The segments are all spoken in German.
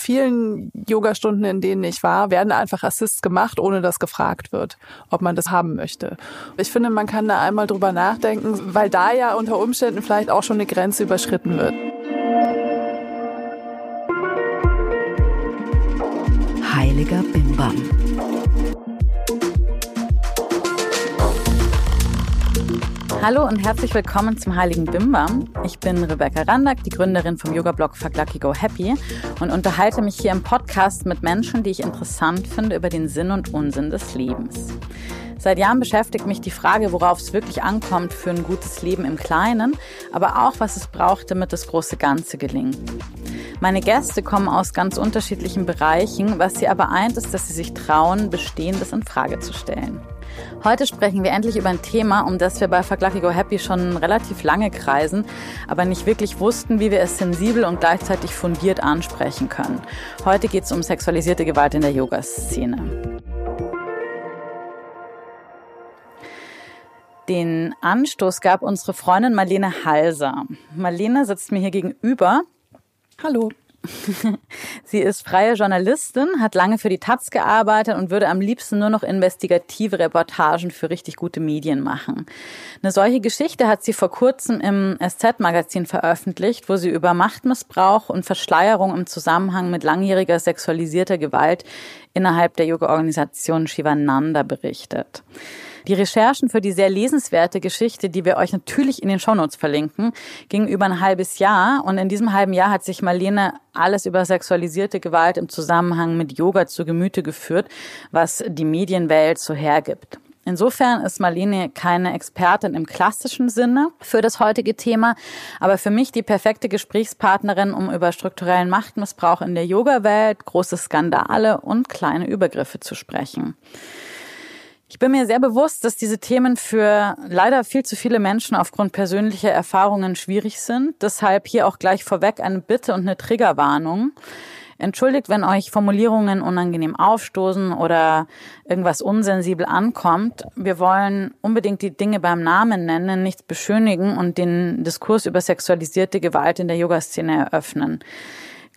vielen Yogastunden, in denen ich war, werden einfach Assists gemacht, ohne dass gefragt wird, ob man das haben möchte. Ich finde, man kann da einmal drüber nachdenken, weil da ja unter Umständen vielleicht auch schon eine Grenze überschritten wird. Heiliger Bimbam. Hallo und herzlich willkommen zum Heiligen Bimbam. Ich bin Rebecca Randack, die Gründerin vom Yoga-Blog Fuck Lucky Go Happy und unterhalte mich hier im Podcast mit Menschen, die ich interessant finde über den Sinn und Unsinn des Lebens. Seit Jahren beschäftigt mich die Frage, worauf es wirklich ankommt für ein gutes Leben im Kleinen, aber auch, was es braucht, damit das große Ganze gelingt. Meine Gäste kommen aus ganz unterschiedlichen Bereichen, was sie aber eint, ist, dass sie sich trauen, Bestehendes in Frage zu stellen. Heute sprechen wir endlich über ein Thema, um das wir bei Fuck Lucky Go Happy schon relativ lange kreisen, aber nicht wirklich wussten, wie wir es sensibel und gleichzeitig fundiert ansprechen können. Heute geht es um sexualisierte Gewalt in der Yoga-Szene. Den Anstoß gab unsere Freundin Marlene Halser. Marlene sitzt mir hier gegenüber. Hallo. Sie ist freie Journalistin, hat lange für die Taz gearbeitet und würde am liebsten nur noch investigative Reportagen für richtig gute Medien machen. Eine solche Geschichte hat sie vor kurzem im SZ-Magazin veröffentlicht, wo sie über Machtmissbrauch und Verschleierung im Zusammenhang mit langjähriger sexualisierter Gewalt innerhalb der Yoga-Organisation Shivananda berichtet. Die Recherchen für die sehr lesenswerte Geschichte, die wir euch natürlich in den Shownotes verlinken, gingen über ein halbes Jahr und in diesem halben Jahr hat sich Marlene alles über sexualisierte Gewalt im Zusammenhang mit Yoga zu Gemüte geführt, was die Medienwelt so hergibt. Insofern ist Marlene keine Expertin im klassischen Sinne für das heutige Thema, aber für mich die perfekte Gesprächspartnerin, um über strukturellen Machtmissbrauch in der Yoga-Welt, große Skandale und kleine Übergriffe zu sprechen. Ich bin mir sehr bewusst, dass diese Themen für leider viel zu viele Menschen aufgrund persönlicher Erfahrungen schwierig sind. Deshalb hier auch gleich vorweg eine Bitte und eine Triggerwarnung. Entschuldigt, wenn euch Formulierungen unangenehm aufstoßen oder irgendwas unsensibel ankommt. Wir wollen unbedingt die Dinge beim Namen nennen, nichts beschönigen und den Diskurs über sexualisierte Gewalt in der Yoga-Szene eröffnen.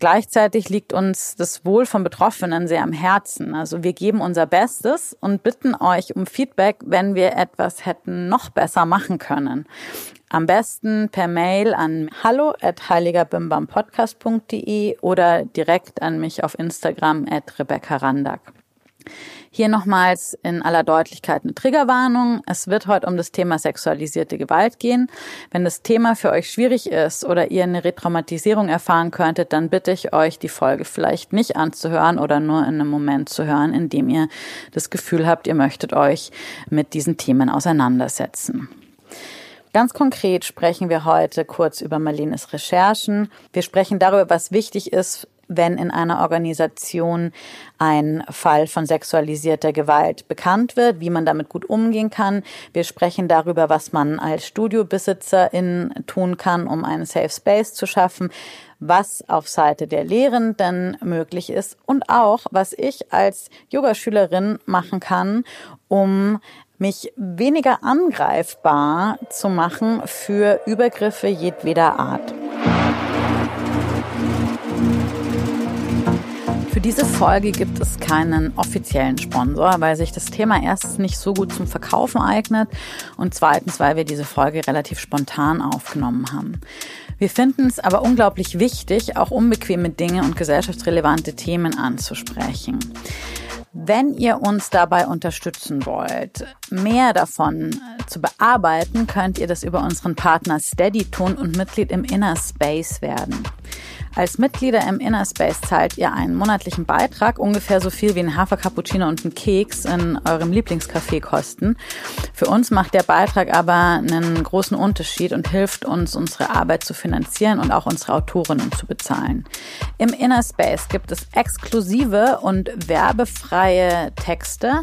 Gleichzeitig liegt uns das Wohl von Betroffenen sehr am Herzen. Also wir geben unser Bestes und bitten euch um Feedback, wenn wir etwas hätten noch besser machen können. Am besten per Mail an hallo at heiligerbimbampodcast.de oder direkt an mich auf Instagram at Rebecca Randack. Hier nochmals in aller Deutlichkeit eine Triggerwarnung. Es wird heute um das Thema sexualisierte Gewalt gehen. Wenn das Thema für euch schwierig ist oder ihr eine Retraumatisierung erfahren könntet, dann bitte ich euch, die Folge vielleicht nicht anzuhören oder nur in einem Moment zu hören, in dem ihr das Gefühl habt, ihr möchtet euch mit diesen Themen auseinandersetzen. Ganz konkret sprechen wir heute kurz über Marlenes Recherchen. Wir sprechen darüber, was wichtig ist wenn in einer Organisation ein Fall von sexualisierter Gewalt bekannt wird, wie man damit gut umgehen kann. Wir sprechen darüber, was man als Studiobesitzerin tun kann, um einen Safe Space zu schaffen, was auf Seite der Lehrenden möglich ist und auch, was ich als Yogaschülerin machen kann, um mich weniger angreifbar zu machen für Übergriffe jedweder Art. Für diese Folge gibt es keinen offiziellen Sponsor, weil sich das Thema erstens nicht so gut zum Verkaufen eignet und zweitens, weil wir diese Folge relativ spontan aufgenommen haben. Wir finden es aber unglaublich wichtig, auch unbequeme Dinge und gesellschaftsrelevante Themen anzusprechen. Wenn ihr uns dabei unterstützen wollt, mehr davon zu bearbeiten, könnt ihr das über unseren Partner Steady tun und Mitglied im Inner Space werden. Als Mitglieder im Inner Space zahlt ihr einen monatlichen Beitrag, ungefähr so viel wie ein Hafercappuccino und ein Keks in eurem Lieblingscafé kosten. Für uns macht der Beitrag aber einen großen Unterschied und hilft uns, unsere Arbeit zu finanzieren und auch unsere Autorinnen zu bezahlen. Im Inner Space gibt es exklusive und werbefreie Texte,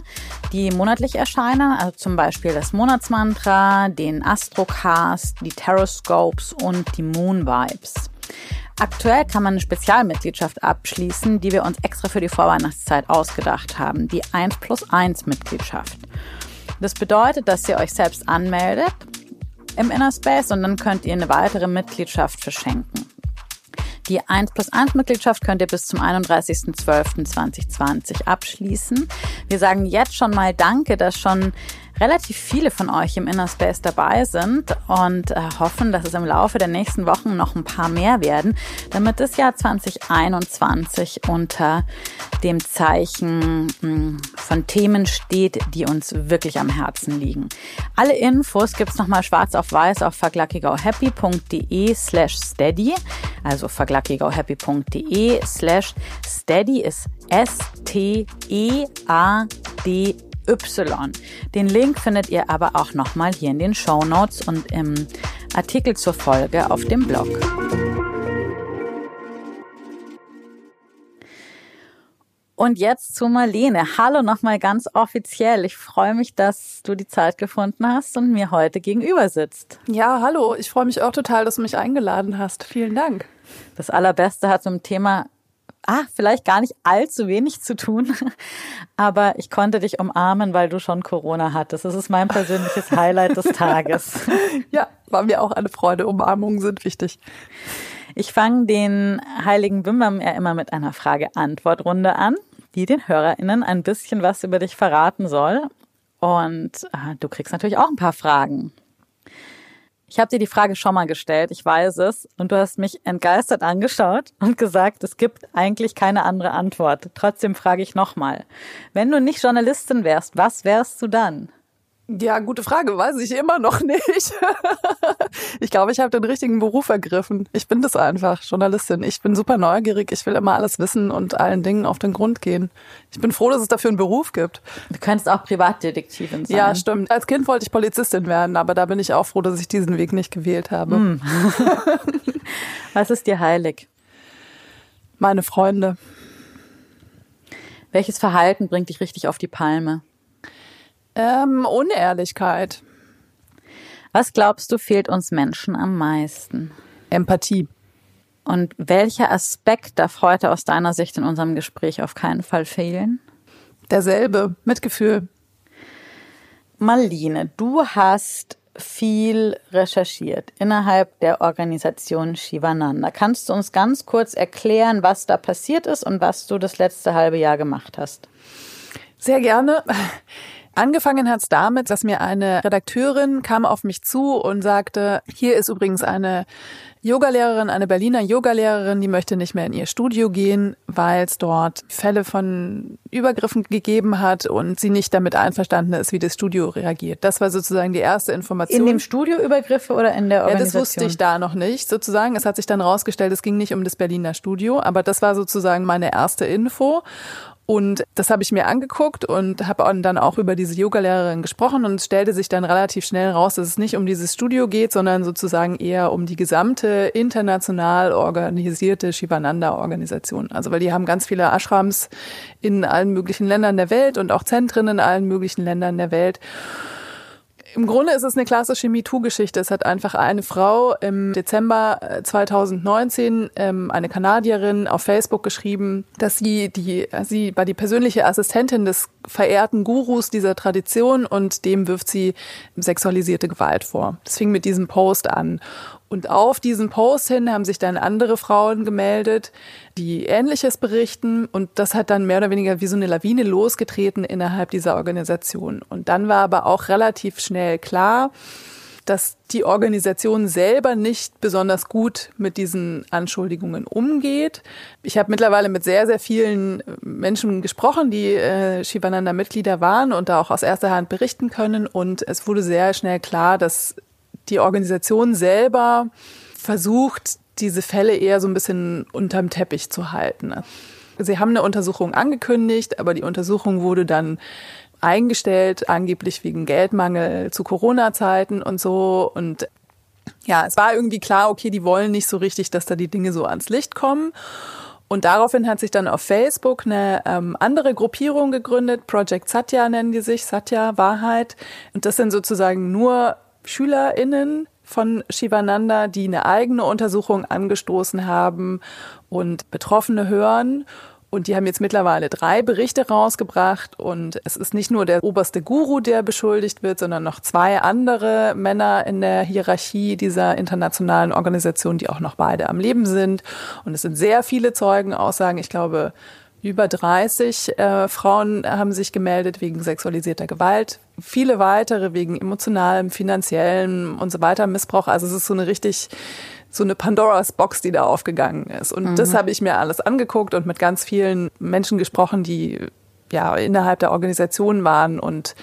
die monatlich erscheinen, also zum Beispiel das Monatsmantra, den Astrocast, die Taroscopes und die Moon Vibes. Aktuell kann man eine Spezialmitgliedschaft abschließen, die wir uns extra für die Vorweihnachtszeit ausgedacht haben, die 1 plus 1 Mitgliedschaft. Das bedeutet, dass ihr euch selbst anmeldet im Inner Space und dann könnt ihr eine weitere Mitgliedschaft verschenken. Die 1 plus 1 Mitgliedschaft könnt ihr bis zum 31.12.2020 abschließen. Wir sagen jetzt schon mal Danke, dass schon relativ viele von euch im Inner Space dabei sind und äh, hoffen, dass es im Laufe der nächsten Wochen noch ein paar mehr werden, damit das Jahr 2021 unter dem Zeichen mh, hm, von Themen steht, die uns wirklich am Herzen liegen. Alle Infos gibt's nochmal schwarz auf weiß auf verglackigauhappy.de slash steady, also verglackigauhappy.de slash steady ist S-T-E-A-D Y. Den Link findet ihr aber auch nochmal hier in den Show Notes und im Artikel zur Folge auf dem Blog. Und jetzt zu Marlene. Hallo nochmal ganz offiziell. Ich freue mich, dass du die Zeit gefunden hast und mir heute gegenüber sitzt. Ja, hallo. Ich freue mich auch total, dass du mich eingeladen hast. Vielen Dank. Das Allerbeste hat zum Thema ah, vielleicht gar nicht allzu wenig zu tun, aber ich konnte dich umarmen, weil du schon Corona hattest. Das ist mein persönliches Highlight des Tages. Ja, war mir auch eine Freude. Umarmungen sind wichtig. Ich fange den heiligen Bimbam ja immer mit einer Frage-Antwort-Runde an, die den HörerInnen ein bisschen was über dich verraten soll. Und äh, du kriegst natürlich auch ein paar Fragen. Ich habe dir die Frage schon mal gestellt, ich weiß es, und du hast mich entgeistert angeschaut und gesagt, es gibt eigentlich keine andere Antwort. Trotzdem frage ich nochmal. Wenn du nicht Journalistin wärst, was wärst du dann? Ja, gute Frage, weiß ich immer noch nicht. ich glaube, ich habe den richtigen Beruf ergriffen. Ich bin das einfach, Journalistin. Ich bin super neugierig, ich will immer alles wissen und allen Dingen auf den Grund gehen. Ich bin froh, dass es dafür einen Beruf gibt. Du könntest auch Privatdetektivin sein. Ja, stimmt. Als Kind wollte ich Polizistin werden, aber da bin ich auch froh, dass ich diesen Weg nicht gewählt habe. Mm. Was ist dir heilig? Meine Freunde. Welches Verhalten bringt dich richtig auf die Palme? Ähm, Unehrlichkeit. Was glaubst du, fehlt uns Menschen am meisten? Empathie. Und welcher Aspekt darf heute aus deiner Sicht in unserem Gespräch auf keinen Fall fehlen? Derselbe, Mitgefühl. Marlene, du hast viel recherchiert innerhalb der Organisation Shivananda. Kannst du uns ganz kurz erklären, was da passiert ist und was du das letzte halbe Jahr gemacht hast? Sehr gerne. Angefangen hat es damit, dass mir eine Redakteurin kam auf mich zu und sagte, hier ist übrigens eine Yogalehrerin, eine Berliner Yogalehrerin, die möchte nicht mehr in ihr Studio gehen, weil es dort Fälle von Übergriffen gegeben hat und sie nicht damit einverstanden ist, wie das Studio reagiert. Das war sozusagen die erste Information. In dem Studio Übergriffe oder in der Organisation? Ja, das wusste ich da noch nicht, sozusagen. Es hat sich dann rausgestellt, es ging nicht um das Berliner Studio, aber das war sozusagen meine erste Info. Und das habe ich mir angeguckt und habe dann auch über diese Yogalehrerin gesprochen und stellte sich dann relativ schnell raus, dass es nicht um dieses Studio geht, sondern sozusagen eher um die gesamte international organisierte Shivananda-Organisation. Also weil die haben ganz viele Ashrams in allen möglichen Ländern der Welt und auch Zentren in allen möglichen Ländern der Welt. Im Grunde ist es eine klassische MeToo-Geschichte. Es hat einfach eine Frau im Dezember 2019, äh, ähm, eine Kanadierin, auf Facebook geschrieben, dass sie die, sie war die persönliche Assistentin des verehrten Gurus dieser Tradition und dem wirft sie sexualisierte Gewalt vor. Das fing mit diesem Post an. Und auf diesen Post hin haben sich dann andere Frauen gemeldet, die Ähnliches berichten. Und das hat dann mehr oder weniger wie so eine Lawine losgetreten innerhalb dieser Organisation. Und dann war aber auch relativ schnell klar, dass die Organisation selber nicht besonders gut mit diesen Anschuldigungen umgeht. Ich habe mittlerweile mit sehr, sehr vielen Menschen gesprochen, die äh, Shivananda-Mitglieder waren und da auch aus erster Hand berichten können. Und es wurde sehr schnell klar, dass die Organisation selber versucht, diese Fälle eher so ein bisschen unterm Teppich zu halten. Sie haben eine Untersuchung angekündigt, aber die Untersuchung wurde dann eingestellt, angeblich wegen Geldmangel zu Corona-Zeiten und so. Und ja, es war irgendwie klar, okay, die wollen nicht so richtig, dass da die Dinge so ans Licht kommen. Und daraufhin hat sich dann auf Facebook eine ähm, andere Gruppierung gegründet, Project Satya nennen die sich, Satya Wahrheit. Und das sind sozusagen nur SchülerInnen von Shivananda, die eine eigene Untersuchung angestoßen haben und Betroffene hören Und die haben jetzt mittlerweile drei Berichte rausgebracht und es ist nicht nur der oberste Guru, der beschuldigt wird, sondern noch zwei andere Männer in der Hierarchie dieser internationalen Organisation, die auch noch beide am Leben sind. Und es sind sehr viele Zeugenaussagen. Ich glaube, über 30 äh, Frauen haben sich gemeldet wegen sexualisierter Gewalt. Viele weitere wegen emotionalem, finanziellem und so weiter Missbrauch. Also es ist so eine richtig so eine Pandoras Box, die da aufgegangen ist. Und mhm. das habe ich mir alles angeguckt und mit ganz vielen Menschen gesprochen, die ja innerhalb der Organisation waren und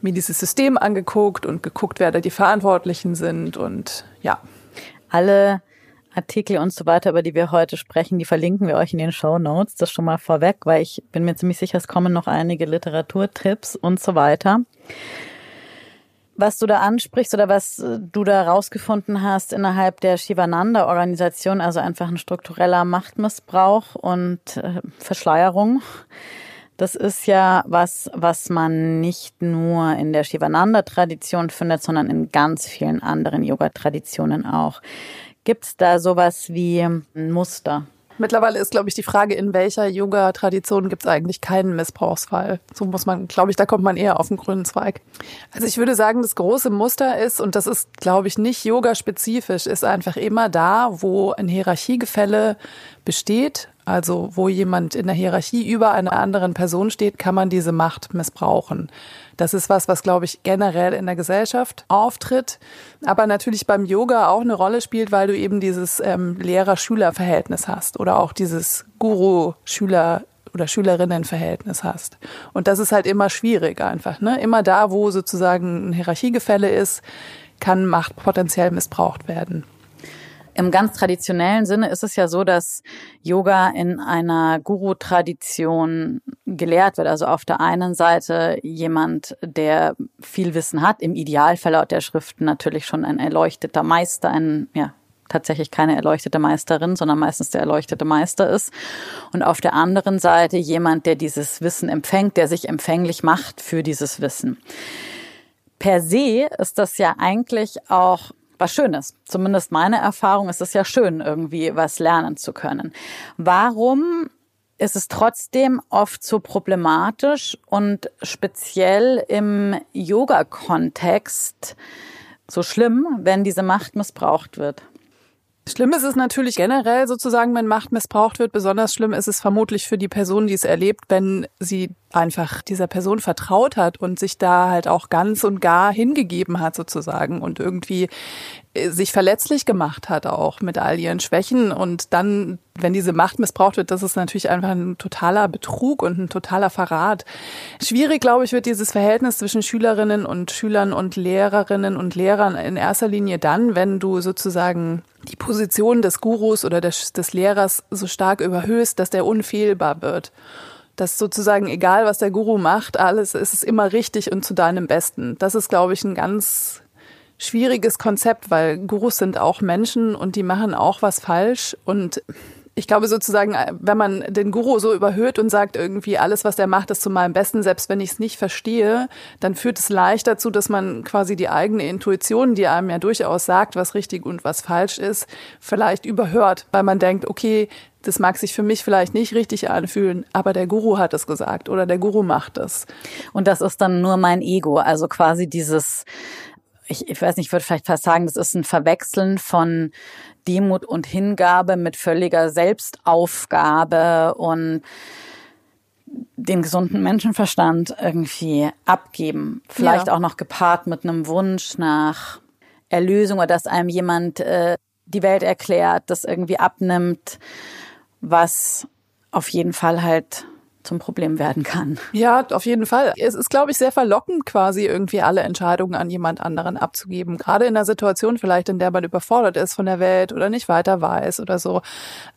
mir dieses System angeguckt und geguckt, wer da die Verantwortlichen sind und ja. Alle Artikel und so weiter, über die wir heute sprechen, die verlinken wir euch in den Show Notes. Das schon mal vorweg, weil ich bin mir ziemlich sicher, es kommen noch einige Literaturtipps und so weiter was du da ansprichst oder was äh, du da rausgefunden hast innerhalb der Shivananda-Organisation, also einfach ein struktureller Machtmissbrauch und äh, Verschleierung. Das ist ja was, was man nicht nur in der Shivananda-Tradition findet, sondern in ganz vielen anderen Yoga-Traditionen auch. Gibt es da sowas wie ein Muster? Mittlerweile ist, glaube ich, die Frage, in welcher Yoga-Tradition gibt es eigentlich keinen Missbrauchsfall. So muss man, glaube ich, da kommt man eher auf den grünen Zweig. Also ich würde sagen, das große Muster ist, und das ist, glaube ich, nicht yoga-spezifisch, ist einfach immer da, wo ein Hierarchiegefälle besteht, also wo jemand in der Hierarchie über einer anderen Person steht, kann man diese Macht missbrauchen. Das ist was, was, glaube ich, generell in der Gesellschaft auftritt, aber natürlich beim Yoga auch eine Rolle spielt, weil du eben dieses ähm, Lehrer-Schüler-Verhältnis hast oder auch dieses Guru-Schüler oder Schülerinnenverhältnis hast. Und das ist halt immer schwierig einfach. Ne? Immer da, wo sozusagen ein Hierarchiegefälle ist, kann Macht potenziell missbraucht werden. Im ganz traditionellen Sinne ist es ja so, dass Yoga in einer Guru-Tradition gelehrt wird. Also auf der einen Seite jemand, der viel Wissen hat, im Idealfall laut der Schriften natürlich schon ein erleuchteter Meister, ein, ja, tatsächlich keine erleuchtete Meisterin, sondern meistens der erleuchtete Meister ist. Und auf der anderen Seite jemand, der dieses Wissen empfängt, der sich empfänglich macht für dieses Wissen. Per se ist das ja eigentlich auch was Schönes. Zumindest meine Erfahrung ist es ja schön, irgendwie was lernen zu können. Warum ist es trotzdem oft so problematisch und speziell im Yoga-Kontext so schlimm, wenn diese Macht missbraucht wird? Schlimm ist es natürlich generell sozusagen, wenn Macht missbraucht wird. Besonders schlimm ist es vermutlich für die Person, die es erlebt, wenn sie einfach dieser Person vertraut hat und sich da halt auch ganz und gar hingegeben hat sozusagen und irgendwie äh, sich verletzlich gemacht hat auch mit all ihren Schwächen und dann, wenn diese Macht missbraucht wird, das ist natürlich einfach ein totaler Betrug und ein totaler Verrat. Schwierig, glaube ich, wird dieses Verhältnis zwischen Schülerinnen und Schülern und Lehrerinnen und Lehrern in erster Linie dann, wenn du sozusagen die Position des Gurus oder des, des Lehrers so stark überhöhst, dass der unfehlbar wird dass sozusagen egal, was der Guru macht, alles ist es immer richtig und zu deinem Besten. Das ist, glaube ich, ein ganz schwieriges Konzept, weil Gurus sind auch Menschen und die machen auch was falsch und ich glaube sozusagen, wenn man den Guru so überhöht und sagt irgendwie, alles, was der macht, ist zu meinem Besten, selbst wenn ich es nicht verstehe, dann führt es leicht dazu, dass man quasi die eigene Intuition, die einem ja durchaus sagt, was richtig und was falsch ist, vielleicht überhört, weil man denkt, okay, das mag sich für mich vielleicht nicht richtig anfühlen, aber der Guru hat es gesagt oder der Guru macht es. Und das ist dann nur mein Ego, also quasi dieses, ich, ich weiß nicht, ich würde vielleicht fast sagen, das ist ein Verwechseln von Demut und Hingabe mit völliger Selbstaufgabe und den gesunden Menschenverstand irgendwie abgeben. Vielleicht ja. auch noch gepaart mit einem Wunsch nach Erlösung oder dass einem jemand äh, die Welt erklärt, das irgendwie abnimmt was auf jeden Fall halt zum Problem werden kann. Ja, auf jeden Fall. Es ist, glaube ich, sehr verlockend, quasi irgendwie alle Entscheidungen an jemand anderen abzugeben. Gerade in einer Situation vielleicht, in der man überfordert ist von der Welt oder nicht weiter weiß oder so.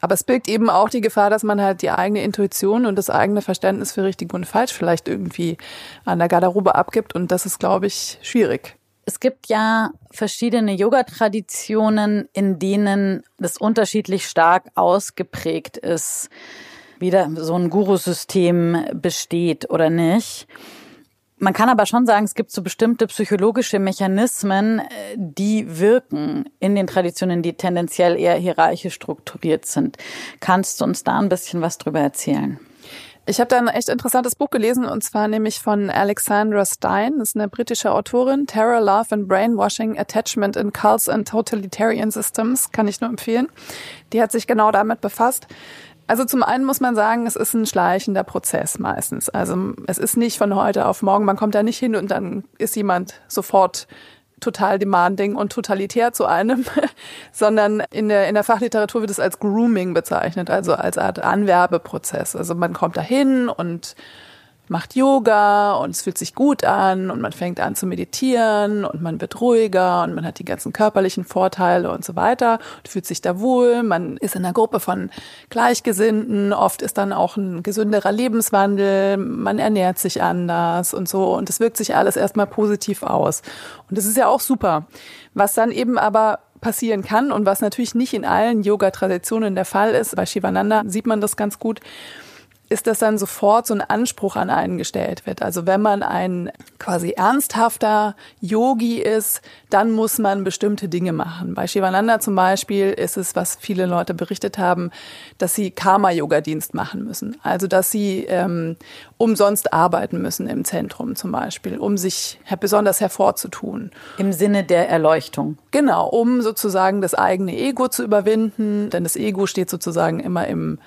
Aber es birgt eben auch die Gefahr, dass man halt die eigene Intuition und das eigene Verständnis für richtig und falsch vielleicht irgendwie an der Garderobe abgibt. Und das ist, glaube ich, schwierig. Es gibt ja verschiedene Yoga-Traditionen, in denen das unterschiedlich stark ausgeprägt ist, wie da so ein Guru-System besteht oder nicht. Man kann aber schon sagen, es gibt so bestimmte psychologische Mechanismen, äh, die wirken in den Traditionen, die tendenziell eher hierarchisch strukturiert sind. Kannst du uns da ein bisschen was drüber erzählen? Ich habe da ein echt interessantes Buch gelesen und zwar nämlich von Alexandra Stein, das ist eine britische Autorin, Terror, Love and Brainwashing, Attachment in Cults and Totalitarian Systems, kann ich nur empfehlen. Die hat sich genau damit befasst. Also zum einen muss man sagen, es ist ein schleichender Prozess meistens. Also es ist nicht von heute auf morgen, man kommt da nicht hin und dann ist jemand sofort total demanding und totalitär zu einem, sondern in der, in der Fachliteratur wird es als Grooming bezeichnet, also als Art Anwerbeprozess. Also man kommt dahin und macht Yoga und es fühlt sich gut an und man fängt an zu meditieren und man wird ruhiger und man hat die ganzen körperlichen Vorteile und so weiter und fühlt sich da wohl. Man ist in einer Gruppe von Gleichgesinnten. Oft ist dann auch ein gesünderer Lebenswandel. Man ernährt sich anders und so und es wirkt sich alles erstmal positiv aus. Und das ist ja auch super. Was dann eben aber passieren kann und was natürlich nicht in allen Yoga-Traditionen der Fall ist, bei Shivananda sieht man das ganz gut, ist, dass dann sofort so ein Anspruch an einen gestellt wird. Also wenn man ein quasi ernsthafter Yogi ist, dann muss man bestimmte Dinge machen. Bei Shivananda zum Beispiel ist es, was viele Leute berichtet haben, dass sie Karma-Yoga-Dienst machen müssen. Also dass sie ähm, umsonst arbeiten müssen im Zentrum zum Beispiel, um sich besonders hervorzutun. Im Sinne der Erleuchtung. Genau, um sozusagen das eigene Ego zu überwinden, denn das Ego steht sozusagen immer im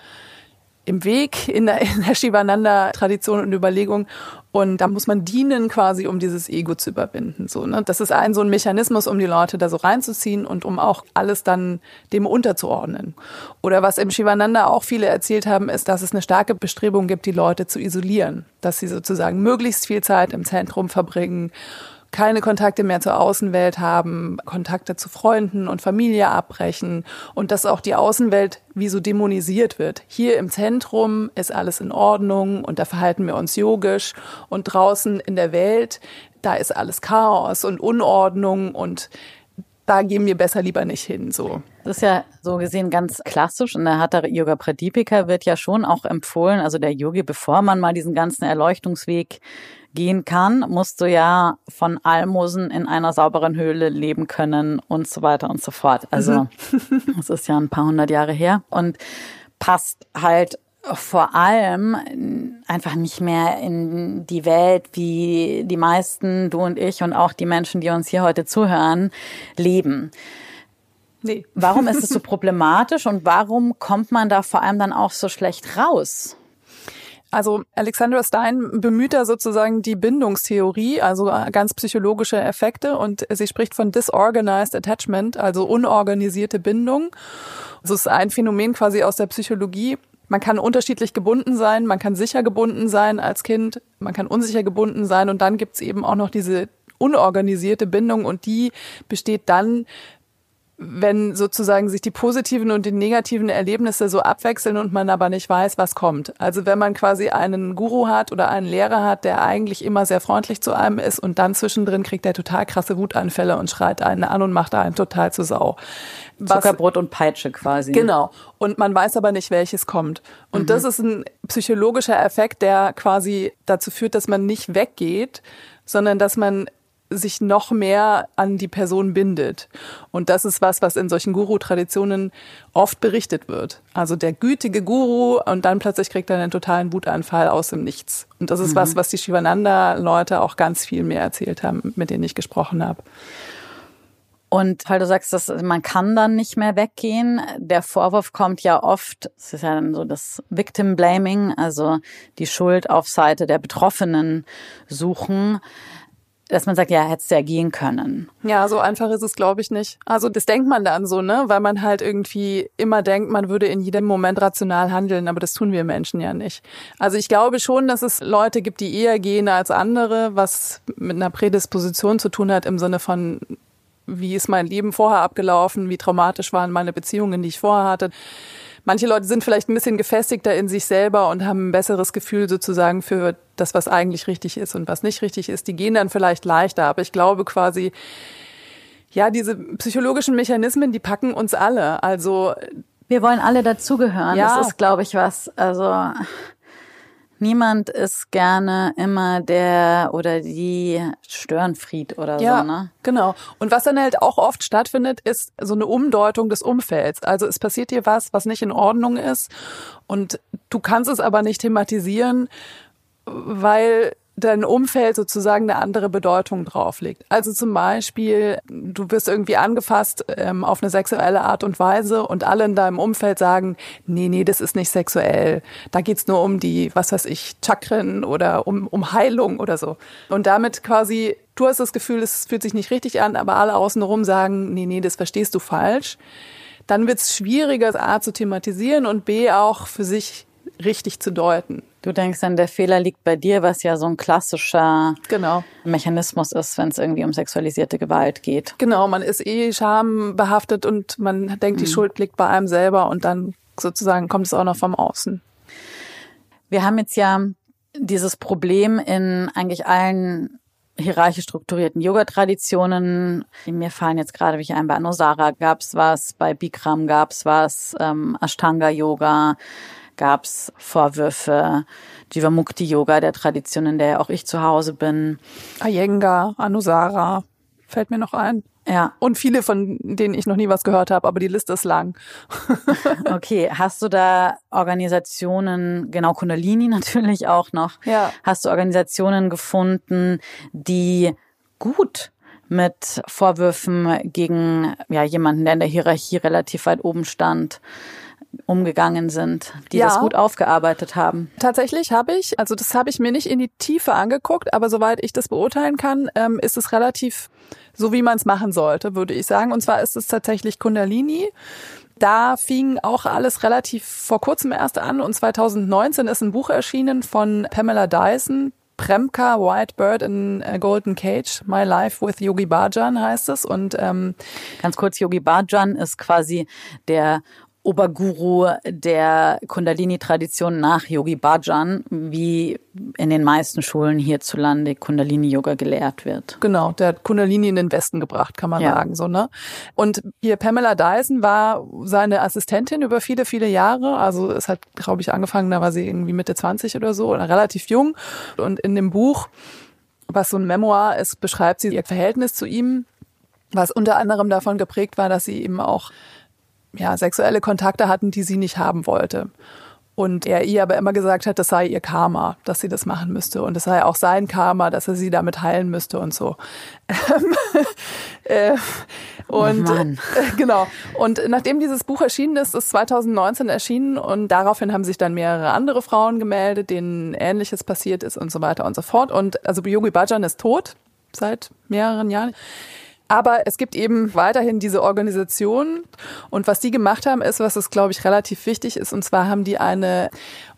im Weg in der, in der Shivananda-Tradition und Überlegung. Und da muss man dienen quasi, um dieses Ego zu überwinden. So, ne? Das ist ein so ein Mechanismus, um die Leute da so reinzuziehen und um auch alles dann dem unterzuordnen. Oder was im Shivananda auch viele erzählt haben, ist, dass es eine starke Bestrebung gibt, die Leute zu isolieren. Dass sie sozusagen möglichst viel Zeit im Zentrum verbringen keine Kontakte mehr zur Außenwelt haben, Kontakte zu Freunden und Familie abbrechen und dass auch die Außenwelt wie so dämonisiert wird. Hier im Zentrum ist alles in Ordnung und da verhalten wir uns yogisch und draußen in der Welt, da ist alles Chaos und Unordnung und da gehen wir besser lieber nicht hin, so. Das ist ja so gesehen ganz klassisch und der Yoga Pradipika wird ja schon auch empfohlen, also der Yogi, bevor man mal diesen ganzen Erleuchtungsweg gehen kann, musst du ja von Almosen in einer sauberen Höhle leben können und so weiter und so fort. Also, mhm. das ist ja ein paar hundert Jahre her und passt halt vor allem einfach nicht mehr in die Welt, wie die meisten, du und ich und auch die Menschen, die uns hier heute zuhören, leben. Nee. Warum ist es so problematisch und warum kommt man da vor allem dann auch so schlecht raus? Also Alexandra Stein bemüht da sozusagen die Bindungstheorie, also ganz psychologische Effekte und sie spricht von disorganized attachment, also unorganisierte Bindung. Das ist ein Phänomen quasi aus der Psychologie. Man kann unterschiedlich gebunden sein, man kann sicher gebunden sein als Kind, man kann unsicher gebunden sein und dann gibt's eben auch noch diese unorganisierte Bindung und die besteht dann, wenn sozusagen sich die positiven und die negativen Erlebnisse so abwechseln und man aber nicht weiß, was kommt. Also wenn man quasi einen Guru hat oder einen Lehrer hat, der eigentlich immer sehr freundlich zu einem ist und dann zwischendrin kriegt er total krasse Wutanfälle und schreit einen an und macht einen total zu Sau. Was, Zuckerbrot und Peitsche quasi. Genau. Und man weiß aber nicht, welches kommt. Und mhm. das ist ein psychologischer Effekt, der quasi dazu führt, dass man nicht weggeht, sondern dass man sich noch mehr an die Person bindet. Und das ist was, was in solchen Guru-Traditionen oft berichtet wird. Also der gütige Guru und dann plötzlich kriegt er einen totalen Wutanfall aus dem Nichts. Und das ist mhm. was, was die Shivananda-Leute auch ganz viel mehr erzählt haben, mit denen ich gesprochen habe. Und weil du sagst, dass man kann dann nicht mehr weggehen, der Vorwurf kommt ja oft, es ist ja dann so das Victim Blaming, also die Schuld auf Seite der Betroffenen suchen dass man sagt, ja, hättest du ja gehen können. Ja, so einfach ist es, glaube ich, nicht. Also das denkt man dann so, ne? Weil man halt irgendwie immer denkt, man würde in jedem Moment rational handeln, aber das tun wir Menschen ja nicht. Also ich glaube schon, dass es Leute gibt, die eher gehen als andere, was mit einer Prädisposition zu tun hat im Sinne von, wie ist mein Leben vorher abgelaufen, wie traumatisch waren meine Beziehungen, die ich vorher hatte manche Leute sind vielleicht ein bisschen gefestigter in sich selber und haben ein besseres Gefühl sozusagen für das, was eigentlich richtig ist und was nicht richtig ist. Die gehen dann vielleicht leichter. Aber ich glaube quasi, ja, diese psychologischen Mechanismen, die packen uns alle. Also wir wollen alle dazugehören. Ja. Das ist, glaube ich, was. Also Niemand ist gerne immer der oder die Störenfried oder ja, so, ne? Genau. Und was dann halt auch oft stattfindet, ist so eine Umdeutung des Umfelds. Also es passiert dir was, was nicht in Ordnung ist und du kannst es aber nicht thematisieren, weil dein Umfeld sozusagen eine andere Bedeutung drauflegt. Also zum Beispiel, du wirst irgendwie angefasst ähm, auf eine sexuelle Art und Weise und alle in deinem Umfeld sagen, nee, nee, das ist nicht sexuell. Da geht's nur um die, was weiß ich, Chakren oder um, um Heilung oder so. Und damit quasi, du hast das Gefühl, es fühlt sich nicht richtig an, aber alle außenrum sagen, nee, nee, das verstehst du falsch. Dann wird's schwieriger, A zu thematisieren und B auch für sich richtig zu deuten. Du denkst dann, der Fehler liegt bei dir, was ja so ein klassischer genau. Mechanismus ist, wenn es irgendwie um sexualisierte Gewalt geht. Genau, man ist eh schambehaftet und man denkt, die mhm. Schuld liegt bei einem selber und dann sozusagen kommt es auch noch vom Außen. Wir haben jetzt ja dieses Problem in eigentlich allen hierarchisch strukturierten Yoga-Traditionen. Mir fallen jetzt gerade welche ein. Bei Anusara gab es was, bei Bikram gab es was, ähm, Ashtanga-Yoga gab es Vorwürfe, Jivamukti Yoga, der Tradition, in der auch ich zu Hause bin. Iyengar, Anusara, fällt mir noch ein. Ja. Und viele, von denen ich noch nie was gehört habe, aber die Liste ist lang. okay, hast du da Organisationen, genau Kundalini natürlich auch noch, ja. hast du Organisationen gefunden, die gut mit Vorwürfen gegen ja, jemanden, der in der Hierarchie relativ weit oben stand, umgegangen sind, die ja. das gut aufgearbeitet haben. Tatsächlich habe ich, also das habe ich mir nicht in die Tiefe angeguckt, aber soweit ich das beurteilen kann, ähm, ist es relativ so, wie man es machen sollte, würde ich sagen. Und zwar ist es tatsächlich Kundalini. Da fing auch alles relativ vor kurzem erst an und 2019 ist ein Buch erschienen von Pamela Dyson, Premka White Bird in a Golden Cage, My Life with Yogi Bhajan heißt es. Und ähm, ganz kurz, Yogi Bhajan ist quasi der Oberguru der Kundalini-Tradition nach Yogi Bhajan, wie in den meisten Schulen hierzulande Kundalini-Yoga gelehrt wird. Genau, der hat Kundalini in den Westen gebracht, kann man ja. sagen, so, ne? Und hier Pamela Dyson war seine Assistentin über viele, viele Jahre. Also es hat, glaube ich, angefangen, da war sie irgendwie Mitte 20 oder so, oder relativ jung. Und in dem Buch, was so ein Memoir ist, beschreibt sie ihr Verhältnis zu ihm, was unter anderem davon geprägt war, dass sie eben auch ja, sexuelle Kontakte hatten, die sie nicht haben wollte. Und er ihr aber immer gesagt hat, das sei ihr Karma, dass sie das machen müsste. Und es sei auch sein Karma, dass er sie damit heilen müsste und so. äh, und oh äh, genau. Und nachdem dieses Buch erschienen ist, ist 2019 erschienen und daraufhin haben sich dann mehrere andere Frauen gemeldet, denen Ähnliches passiert ist und so weiter und so fort. Und also Yogi Bhajan ist tot seit mehreren Jahren. Aber es gibt eben weiterhin diese Organisation. Und was die gemacht haben, ist, was es, glaube ich, relativ wichtig ist. Und zwar haben die eine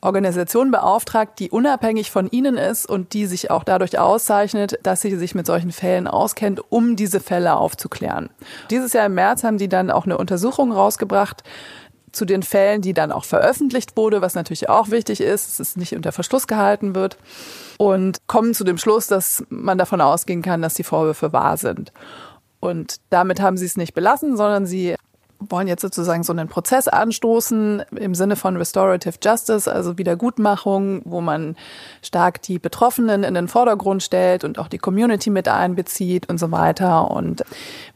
Organisation beauftragt, die unabhängig von ihnen ist und die sich auch dadurch auszeichnet, dass sie sich mit solchen Fällen auskennt, um diese Fälle aufzuklären. Dieses Jahr im März haben die dann auch eine Untersuchung rausgebracht, zu den Fällen, die dann auch veröffentlicht wurde, was natürlich auch wichtig ist, dass es nicht unter Verschluss gehalten wird und kommen zu dem Schluss, dass man davon ausgehen kann, dass die Vorwürfe wahr sind. Und damit haben sie es nicht belassen, sondern sie wollen jetzt sozusagen so einen Prozess anstoßen im Sinne von Restorative Justice, also Wiedergutmachung, wo man stark die Betroffenen in den Vordergrund stellt und auch die Community mit einbezieht und so weiter und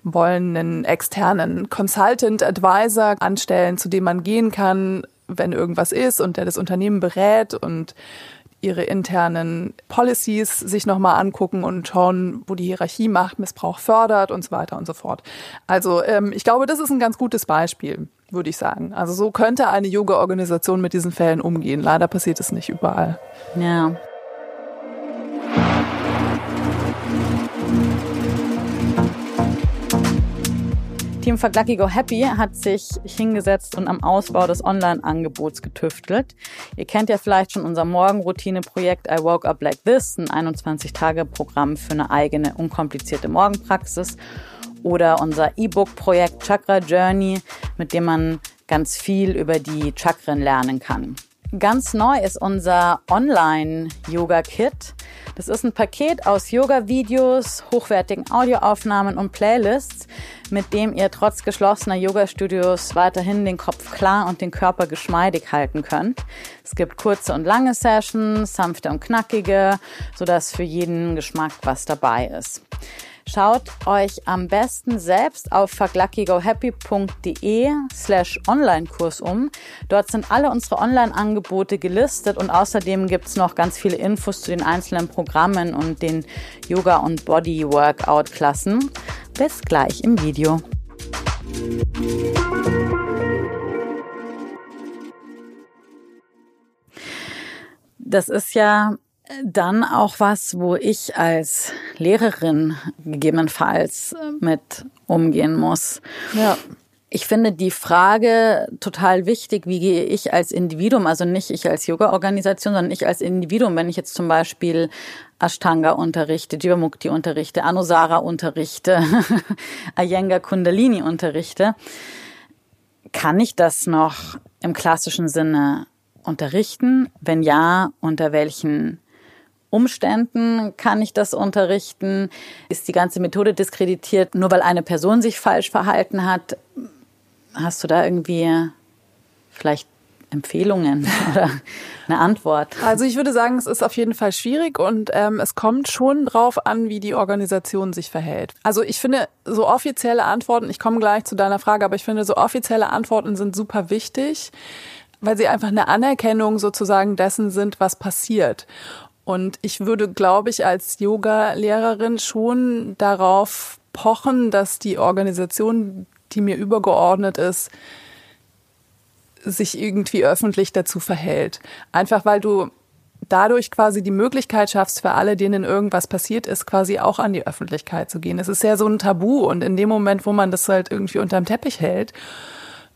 wollen einen externen Consultant Advisor anstellen, zu dem man gehen kann, wenn irgendwas ist und der das Unternehmen berät und ihre internen Policies sich nochmal angucken und schauen, wo die Hierarchie Machtmissbrauch fördert und so weiter und so fort. Also ähm, ich glaube, das ist ein ganz gutes Beispiel, würde ich sagen. Also so könnte eine Yoga-Organisation mit diesen Fällen umgehen. Leider passiert es nicht überall. Ja. Team Lucky Go Happy hat sich hingesetzt und am Ausbau des Online-Angebots getüftelt. Ihr kennt ja vielleicht schon unser Morgenroutine-Projekt I Woke Up Like This, ein 21-Tage-Programm für eine eigene, unkomplizierte Morgenpraxis. Oder unser E-Book-Projekt Chakra Journey, mit dem man ganz viel über die Chakren lernen kann. Ganz neu ist unser Online-Yoga-Kit. Das ist ein Paket aus Yoga-Videos, hochwertigen Audioaufnahmen und Playlists, mit dem ihr trotz geschlossener Yoga-Studios weiterhin den Kopf klar und den Körper geschmeidig halten könnt. Es gibt kurze und lange Sessions, sanfte und knackige, sodass für jeden Geschmack was dabei ist. Schaut euch am besten selbst auf fucklackygohappy.de slash Online-Kurs um. Dort sind alle unsere Online-Angebote gelistet und außerdem gibt's noch ganz viele Infos zu den einzelnen Programmen und den Yoga- und Body-Workout-Klassen. Bis gleich im Video. Das ist ja dann auch was, wo ich als Lehrerin gegebenenfalls mit umgehen muss. Ja. Ich finde die Frage total wichtig, wie gehe ich als Individuum, also nicht ich als Yoga-Organisation, sondern ich als Individuum, wenn ich jetzt zum Beispiel Ashtanga unterrichte, Jivamukti unterrichte, Anusara unterrichte, Iyengar Kundalini unterrichte, kann ich das noch im klassischen Sinne unterrichten? Wenn ja, unter welchen Umständen kann ich das unterrichten? Ist die ganze Methode diskreditiert, nur weil eine Person sich falsch verhalten hat? Hast du da irgendwie vielleicht Empfehlungen oder eine Antwort? Also ich würde sagen, es ist auf jeden Fall schwierig und ähm, es kommt schon drauf an, wie die Organisation sich verhält. Also ich finde, so offizielle Antworten, ich komme gleich zu deiner Frage, aber ich finde, so offizielle Antworten sind super wichtig, weil sie einfach eine Anerkennung sozusagen dessen sind, was passiert. Und ich würde, glaube ich, als Yoga-Lehrerin schon darauf pochen, dass die Organisation, die mir übergeordnet ist, sich irgendwie öffentlich dazu verhält. Einfach weil du dadurch quasi die Möglichkeit schaffst, für alle, denen irgendwas passiert ist, quasi auch an die Öffentlichkeit zu gehen. Es ist ja so ein Tabu und in dem Moment, wo man das halt irgendwie unterm Teppich hält,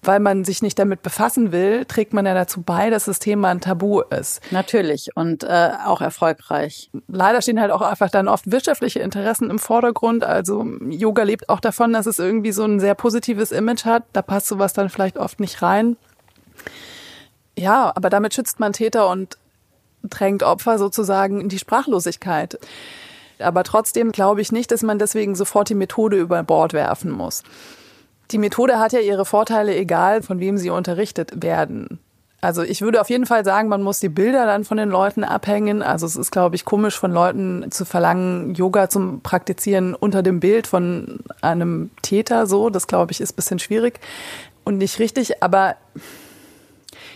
weil man sich nicht damit befassen will, trägt man ja dazu bei, dass das Thema ein Tabu ist. Natürlich und äh, auch erfolgreich. Leider stehen halt auch einfach dann oft wirtschaftliche Interessen im Vordergrund. Also Yoga lebt auch davon, dass es irgendwie so ein sehr positives Image hat. Da passt sowas dann vielleicht oft nicht rein. Ja, aber damit schützt man Täter und drängt Opfer sozusagen in die Sprachlosigkeit. Aber trotzdem glaube ich nicht, dass man deswegen sofort die Methode über Bord werfen muss. Die Methode hat ja ihre Vorteile, egal von wem sie unterrichtet werden. Also ich würde auf jeden Fall sagen, man muss die Bilder dann von den Leuten abhängen. Also es ist, glaube ich, komisch von Leuten zu verlangen, Yoga zum Praktizieren unter dem Bild von einem Täter. So, das glaube ich, ist bisschen schwierig und nicht richtig. Aber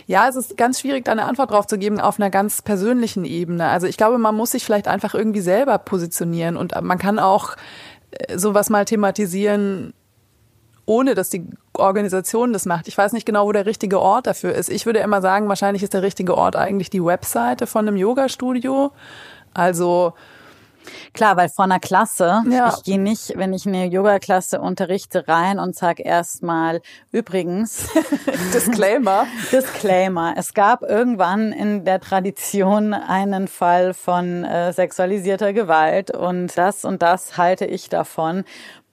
ja, es ist ganz schwierig, da eine Antwort drauf zu geben auf einer ganz persönlichen Ebene. Also ich glaube, man muss sich vielleicht einfach irgendwie selber positionieren und man kann auch äh, sowas mal thematisieren, ohne dass die Organisation das macht. Ich weiß nicht genau, wo der richtige Ort dafür ist. Ich würde immer sagen, wahrscheinlich ist der richtige Ort eigentlich die Webseite von einem Yoga-Studio. Also Klar, weil vor einer Klasse, ja. ich gehe nicht, wenn ich eine Yoga-Klasse unterrichte, rein und sag erstmal, übrigens, Disclaimer. Disclaimer. Es gab irgendwann in der Tradition einen Fall von äh, sexualisierter Gewalt und das und das halte ich davon.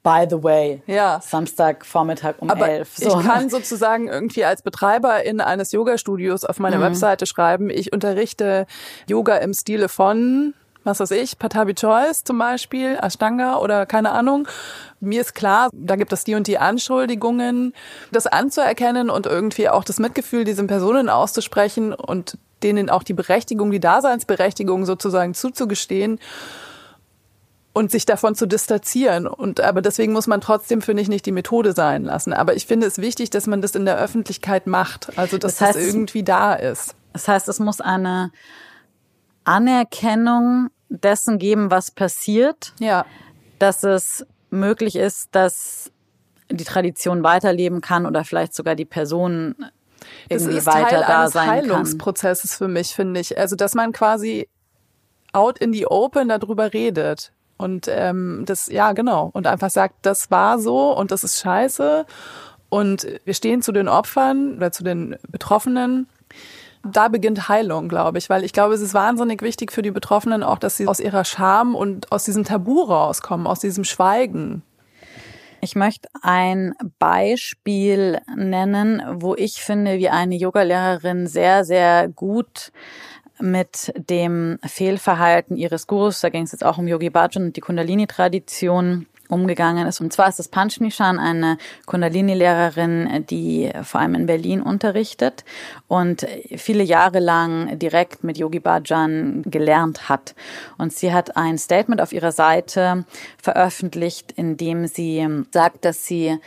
By the way, ja. Samstagvormittag um Aber elf. So. Ich kann sozusagen irgendwie als Betreiber in eines Yoga-Studios auf meiner mhm. Webseite schreiben, ich unterrichte Yoga im Stile von was weiß ich, Patabi Choice zum Beispiel, Ashtanga oder keine Ahnung. Mir ist klar, da gibt es die und die Anschuldigungen, das anzuerkennen und irgendwie auch das Mitgefühl diesen Personen auszusprechen und denen auch die Berechtigung, die Daseinsberechtigung sozusagen zuzugestehen und sich davon zu distanzieren. Und aber deswegen muss man trotzdem, finde ich, nicht die Methode sein lassen. Aber ich finde es wichtig, dass man das in der Öffentlichkeit macht. Also dass das, heißt, das irgendwie da ist. Das heißt, es muss eine Anerkennung dessen geben, was passiert. Ja. Dass es möglich ist, dass die Tradition weiterleben kann oder vielleicht sogar die Person irgendwie das ist weiter Teil da eines sein Heilungsprozesses für mich, finde ich. Also, dass man quasi out in the open darüber redet. Und ähm, das, ja, genau. Und einfach sagt, das war so und das ist scheiße. Und wir stehen zu den Opfern oder zu den Betroffenen da beginnt Heilung, glaube ich, weil ich glaube, es ist wahnsinnig wichtig für die Betroffenen auch, dass sie aus ihrer Scham und aus diesem Tabu rauskommen, aus diesem Schweigen. Ich möchte ein Beispiel nennen, wo ich finde, wie eine Yogalehrerin sehr, sehr gut mit dem Fehlverhalten ihres Gurus, da ging es jetzt auch um Yogi Bhajan und die Kundalini-Tradition, umgegangen ist. Und zwar ist es Panchnishan, eine Kundalini-Lehrerin, die vor allem in Berlin unterrichtet und viele Jahre lang direkt mit Yogi Bhajan gelernt hat. Und sie hat ein Statement auf ihrer Seite veröffentlicht, in dem sie sagt, dass sie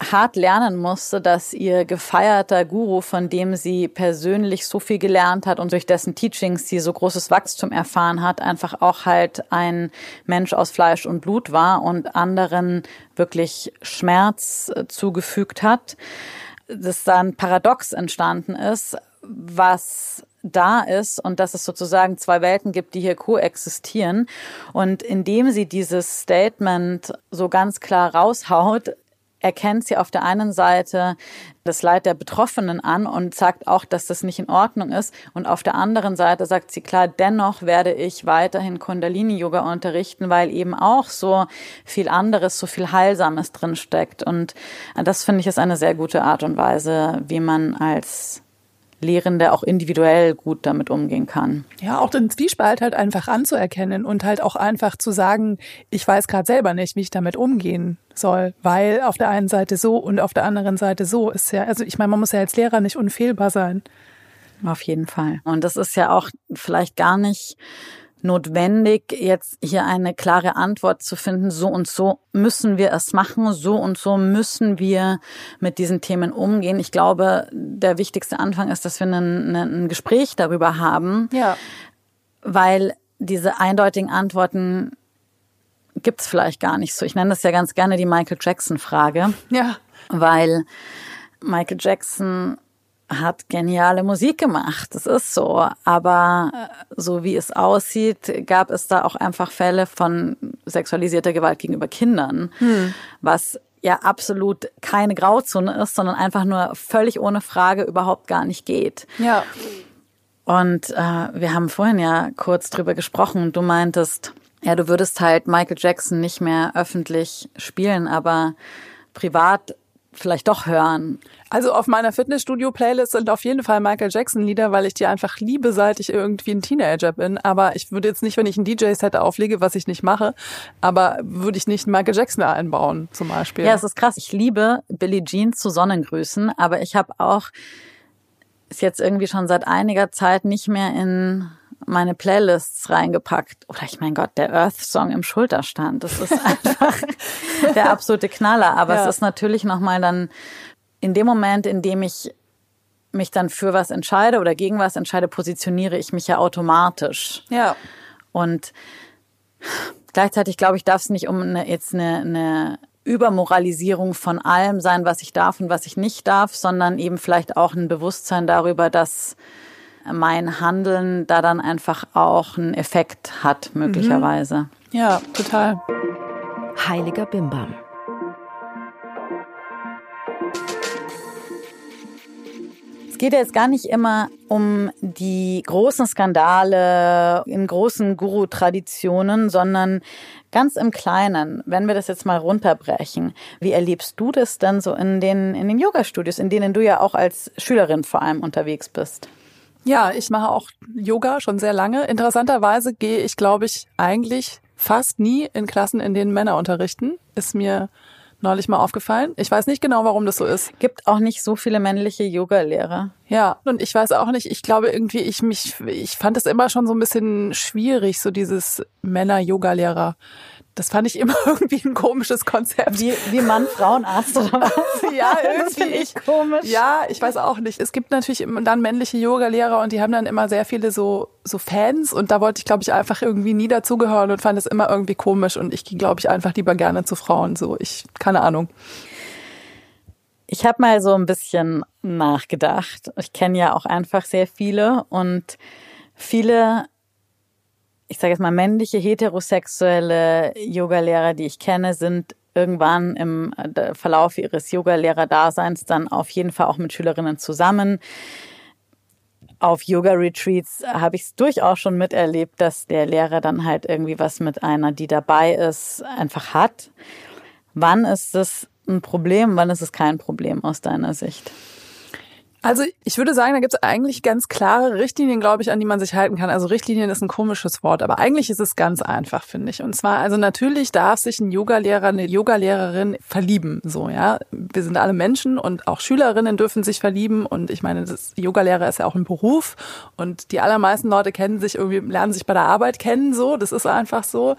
hart lernen musste, dass ihr gefeierter Guru, von dem sie persönlich so viel gelernt hat und durch dessen Teachings sie so großes Wachstum erfahren hat, einfach auch halt ein Mensch aus Fleisch und Blut war und anderen wirklich Schmerz zugefügt hat. Dass da ein Paradox entstanden ist, was da ist und dass es sozusagen zwei Welten gibt, die hier koexistieren. Und indem sie dieses Statement so ganz klar raushaut, erkennt sie auf der einen Seite das Leid der Betroffenen an und sagt auch, dass das nicht in Ordnung ist. Und auf der anderen Seite sagt sie klar, dennoch werde ich weiterhin Kundalini-Yoga unterrichten, weil eben auch so viel anderes, so viel Heilsames drinsteckt. Und das finde ich ist eine sehr gute Art und Weise, wie man als Lehrende auch individuell gut damit umgehen kann. Ja, auch den Zwiespalt halt einfach anzuerkennen und halt auch einfach zu sagen, ich weiß gerade selber nicht, wie ich damit umgehen soll, weil auf der einen Seite so und auf der anderen Seite so ist ja, also ich meine, man muss ja als Lehrer nicht unfehlbar sein. Auf jeden Fall. Und das ist ja auch vielleicht gar nicht notwendig, jetzt hier eine klare Antwort zu finden, so und so müssen wir es machen, so und so müssen wir mit diesen Themen umgehen. Ich glaube, der wichtigste Anfang ist, dass wir ein, ein Gespräch darüber haben, ja. weil diese eindeutigen Antworten gibt's vielleicht gar nicht so. Ich nenne das ja ganz gerne die Michael Jackson-Frage. Ja. Weil Michael Jackson hat geniale Musik gemacht. Das ist so. Aber so wie es aussieht, gab es da auch einfach Fälle von sexualisierter Gewalt gegenüber Kindern, hm. was ja absolut keine Grauzone ist, sondern einfach nur völlig ohne Frage überhaupt gar nicht geht. Ja. Und äh, wir haben vorhin ja kurz drüber gesprochen. Du meintest, ja, du würdest halt Michael Jackson nicht mehr öffentlich spielen, aber privat vielleicht doch hören? Also auf meiner Fitnessstudio-Playlist sind auf jeden Fall Michael Jackson-Lieder, weil ich die einfach liebe, seit ich irgendwie ein Teenager bin. Aber ich würde jetzt nicht, wenn ich ein DJ-Set auflege, was ich nicht mache, aber würde ich nicht Michael Jackson einbauen, zum Beispiel. Ja, es ist krass. Ich liebe Billie Jean zu Sonnengrüßen, aber ich habe auch ist jetzt irgendwie schon seit einiger Zeit nicht mehr in meine Playlists reingepackt. Oder ich mein Gott, der Earth-Song im Schulterstand. Das ist einfach der absolute Knaller. Aber ja. es ist natürlich nochmal dann in dem Moment, in dem ich mich dann für was entscheide oder gegen was entscheide, positioniere ich mich ja automatisch. Ja. Und gleichzeitig glaube ich, darf es nicht um eine, jetzt eine, eine Übermoralisierung von allem sein, was ich darf und was ich nicht darf, sondern eben vielleicht auch ein Bewusstsein darüber, dass mein Handeln da dann einfach auch einen Effekt hat, möglicherweise. Mhm. Ja, total. Heiliger Bimbam. Es geht jetzt gar nicht immer um die großen Skandale in großen Guru-Traditionen, sondern ganz im Kleinen, wenn wir das jetzt mal runterbrechen. Wie erlebst du das denn so in den, in den Yoga-Studios, in denen du ja auch als Schülerin vor allem unterwegs bist? Ja, ich mache auch Yoga schon sehr lange. Interessanterweise gehe ich, glaube ich, eigentlich fast nie in Klassen, in denen Männer unterrichten. Ist mir neulich mal aufgefallen. Ich weiß nicht genau, warum das so ist. Gibt auch nicht so viele männliche Yoga-Lehrer. Ja, und ich weiß auch nicht, ich glaube irgendwie, ich mich, ich fand es immer schon so ein bisschen schwierig, so dieses Männer-Yoga-Lehrer. Das fand ich immer irgendwie ein komisches Konzept. Wie, wie Mann-Frauenarzt oder was? ja, irgendwie. ich komisch. Ja, ich weiß auch nicht. Es gibt natürlich dann männliche Yoga-Lehrer und die haben dann immer sehr viele so, so Fans und da wollte ich, glaube ich, einfach irgendwie nie dazugehören und fand es immer irgendwie komisch und ich gehe, glaube ich, einfach lieber gerne zu Frauen. So, ich, keine Ahnung. Ich habe mal so ein bisschen nachgedacht. Ich kenne ja auch einfach sehr viele und viele ich sage jetzt mal, männliche heterosexuelle Yogalehrer, die ich kenne, sind irgendwann im äh, Verlauf ihres Yogalehrer-Daseins dann auf jeden Fall auch mit Schülerinnen zusammen. Auf Yoga-Retreats habe ich es durchaus schon miterlebt, dass der Lehrer dann halt irgendwie was mit einer, die dabei ist, einfach hat. Wann ist das ein Problem, wann ist es kein Problem aus deiner Sicht? Also ich würde sagen, da gibt es eigentlich ganz klare Richtlinien, glaube ich, an die man sich halten kann. Also Richtlinien ist ein komisches Wort, aber eigentlich ist es ganz einfach, finde ich. Und zwar, also natürlich darf sich ein Yogalehrer, eine Yogalehrerin verlieben. So, ja. Wir sind alle Menschen und auch Schülerinnen dürfen sich verlieben. Und ich meine, das Yogalehrer ist ja auch ein Beruf. Und die allermeisten Leute kennen sich irgendwie, lernen sich bei der Arbeit kennen. So, das ist einfach so.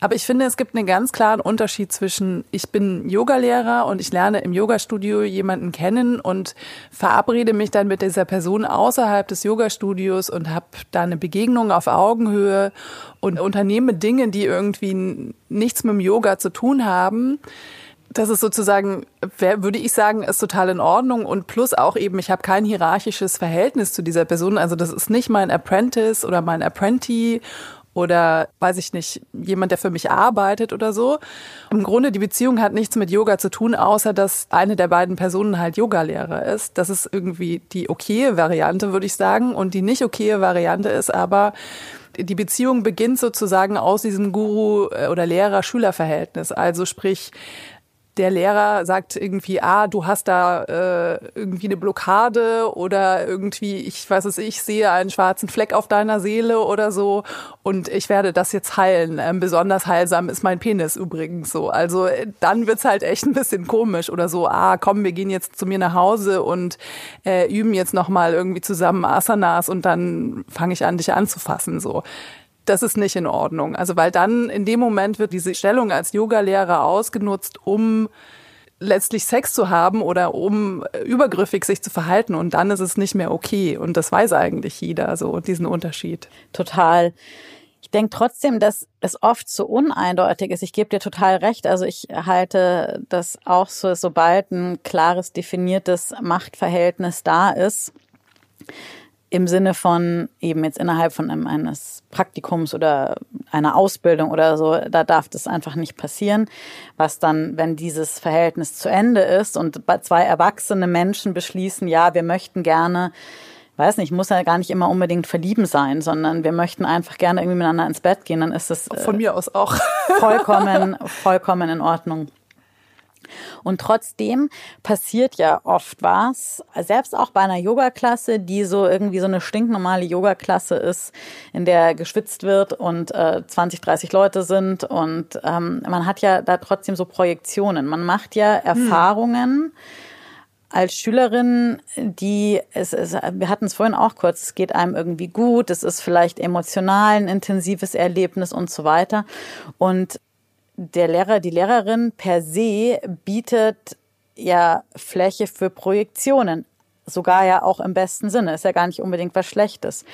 Aber ich finde, es gibt einen ganz klaren Unterschied zwischen, ich bin Yogalehrer und ich lerne im Yogastudio jemanden kennen und verabrede mich dann mit dieser Person außerhalb des Yogastudios und habe da eine Begegnung auf Augenhöhe und unternehme Dinge, die irgendwie nichts mit dem Yoga zu tun haben. Das ist sozusagen, würde ich sagen, ist total in Ordnung und plus auch eben, ich habe kein hierarchisches Verhältnis zu dieser Person. Also das ist nicht mein Apprentice oder mein Apprentice oder weiß ich nicht, jemand, der für mich arbeitet oder so. Im Grunde, die Beziehung hat nichts mit Yoga zu tun, außer dass eine der beiden Personen halt Yogalehrer ist. Das ist irgendwie die okaye Variante, würde ich sagen. Und die nicht okaye Variante ist aber, die Beziehung beginnt sozusagen aus diesem Guru- oder Lehrer-Schüler-Verhältnis. Also sprich, der Lehrer sagt irgendwie, ah, du hast da äh, irgendwie eine Blockade oder irgendwie, ich weiß es, ich sehe einen schwarzen Fleck auf deiner Seele oder so und ich werde das jetzt heilen. Ähm, besonders heilsam ist mein Penis übrigens so. Also äh, dann wird's halt echt ein bisschen komisch oder so, ah, komm, wir gehen jetzt zu mir nach Hause und äh, üben jetzt nochmal irgendwie zusammen Asanas und dann fange ich an, dich anzufassen so das ist nicht in Ordnung. Also weil dann in dem Moment wird diese Stellung als Yogalehrer ausgenutzt, um letztlich Sex zu haben oder um übergriffig sich zu verhalten und dann ist es nicht mehr okay und das weiß eigentlich jeder so diesen Unterschied. Total. Ich denke trotzdem, dass es oft so uneindeutig ist. Ich gebe dir total recht. Also ich halte das auch so, sobald ein klares, definiertes Machtverhältnis da ist, im Sinne von eben jetzt innerhalb von einem, eines Praktikums oder einer Ausbildung oder so, da darf das einfach nicht passieren. Was dann, wenn dieses Verhältnis zu Ende ist und zwei erwachsene Menschen beschließen, ja, wir möchten gerne weiß nicht, muss ja gar nicht immer unbedingt verlieben sein, sondern wir möchten einfach gerne irgendwie miteinander ins Bett gehen, dann ist das von mir aus auch vollkommen vollkommen in Ordnung. Und trotzdem passiert ja oft was, selbst auch bei einer Yoga-Klasse, die so irgendwie so eine stinknormale Yoga-Klasse ist, in der geschwitzt wird und äh, 20, 30 Leute sind. Und ähm, man hat ja da trotzdem so Projektionen. Man macht ja hm. Erfahrungen. Hm als Schülerin, die es, es wir hatten es vorhin auch kurz, es geht einem irgendwie gut, es ist vielleicht emotional ein intensives Erlebnis und so weiter. Und der Lehrer, die Lehrerin per se bietet ja Fläche für Projektionen. Sogar ja auch im besten Sinne. Ist ja gar nicht unbedingt was Schlechtes.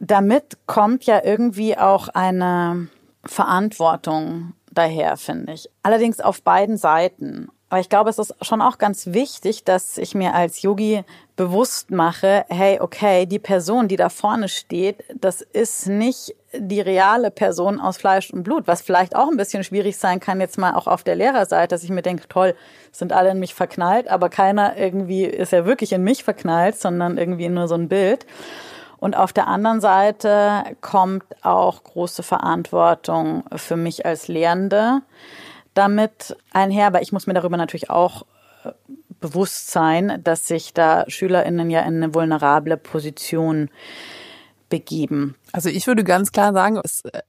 Damit kommt ja irgendwie auch eine Verantwortung daher, finde ich. Allerdings auf beiden Seiten. Aber ich glaube, es ist schon auch ganz wichtig, dass ich mir als Yogi bewusst mache, hey, okay, die Person, die da vorne steht, das ist nicht die reale Person aus Fleisch und Blut, was vielleicht auch ein bisschen schwierig sein kann, jetzt mal auch auf der Lehrerseite, dass ich mir denke, toll, sind alle in mich verknallt, aber keiner irgendwie ist ja wirklich in mich verknallt, sondern irgendwie nur so ein Bild. Und auf der anderen Seite kommt auch große Verantwortung für mich als Lehrende damit einher, aber ich muss mir darüber natürlich auch äh, bewusst sein, dass sich da SchülerInnen ja in eine vulnerable Position begeben. Also ich würde ganz klar sagen, es ist äh,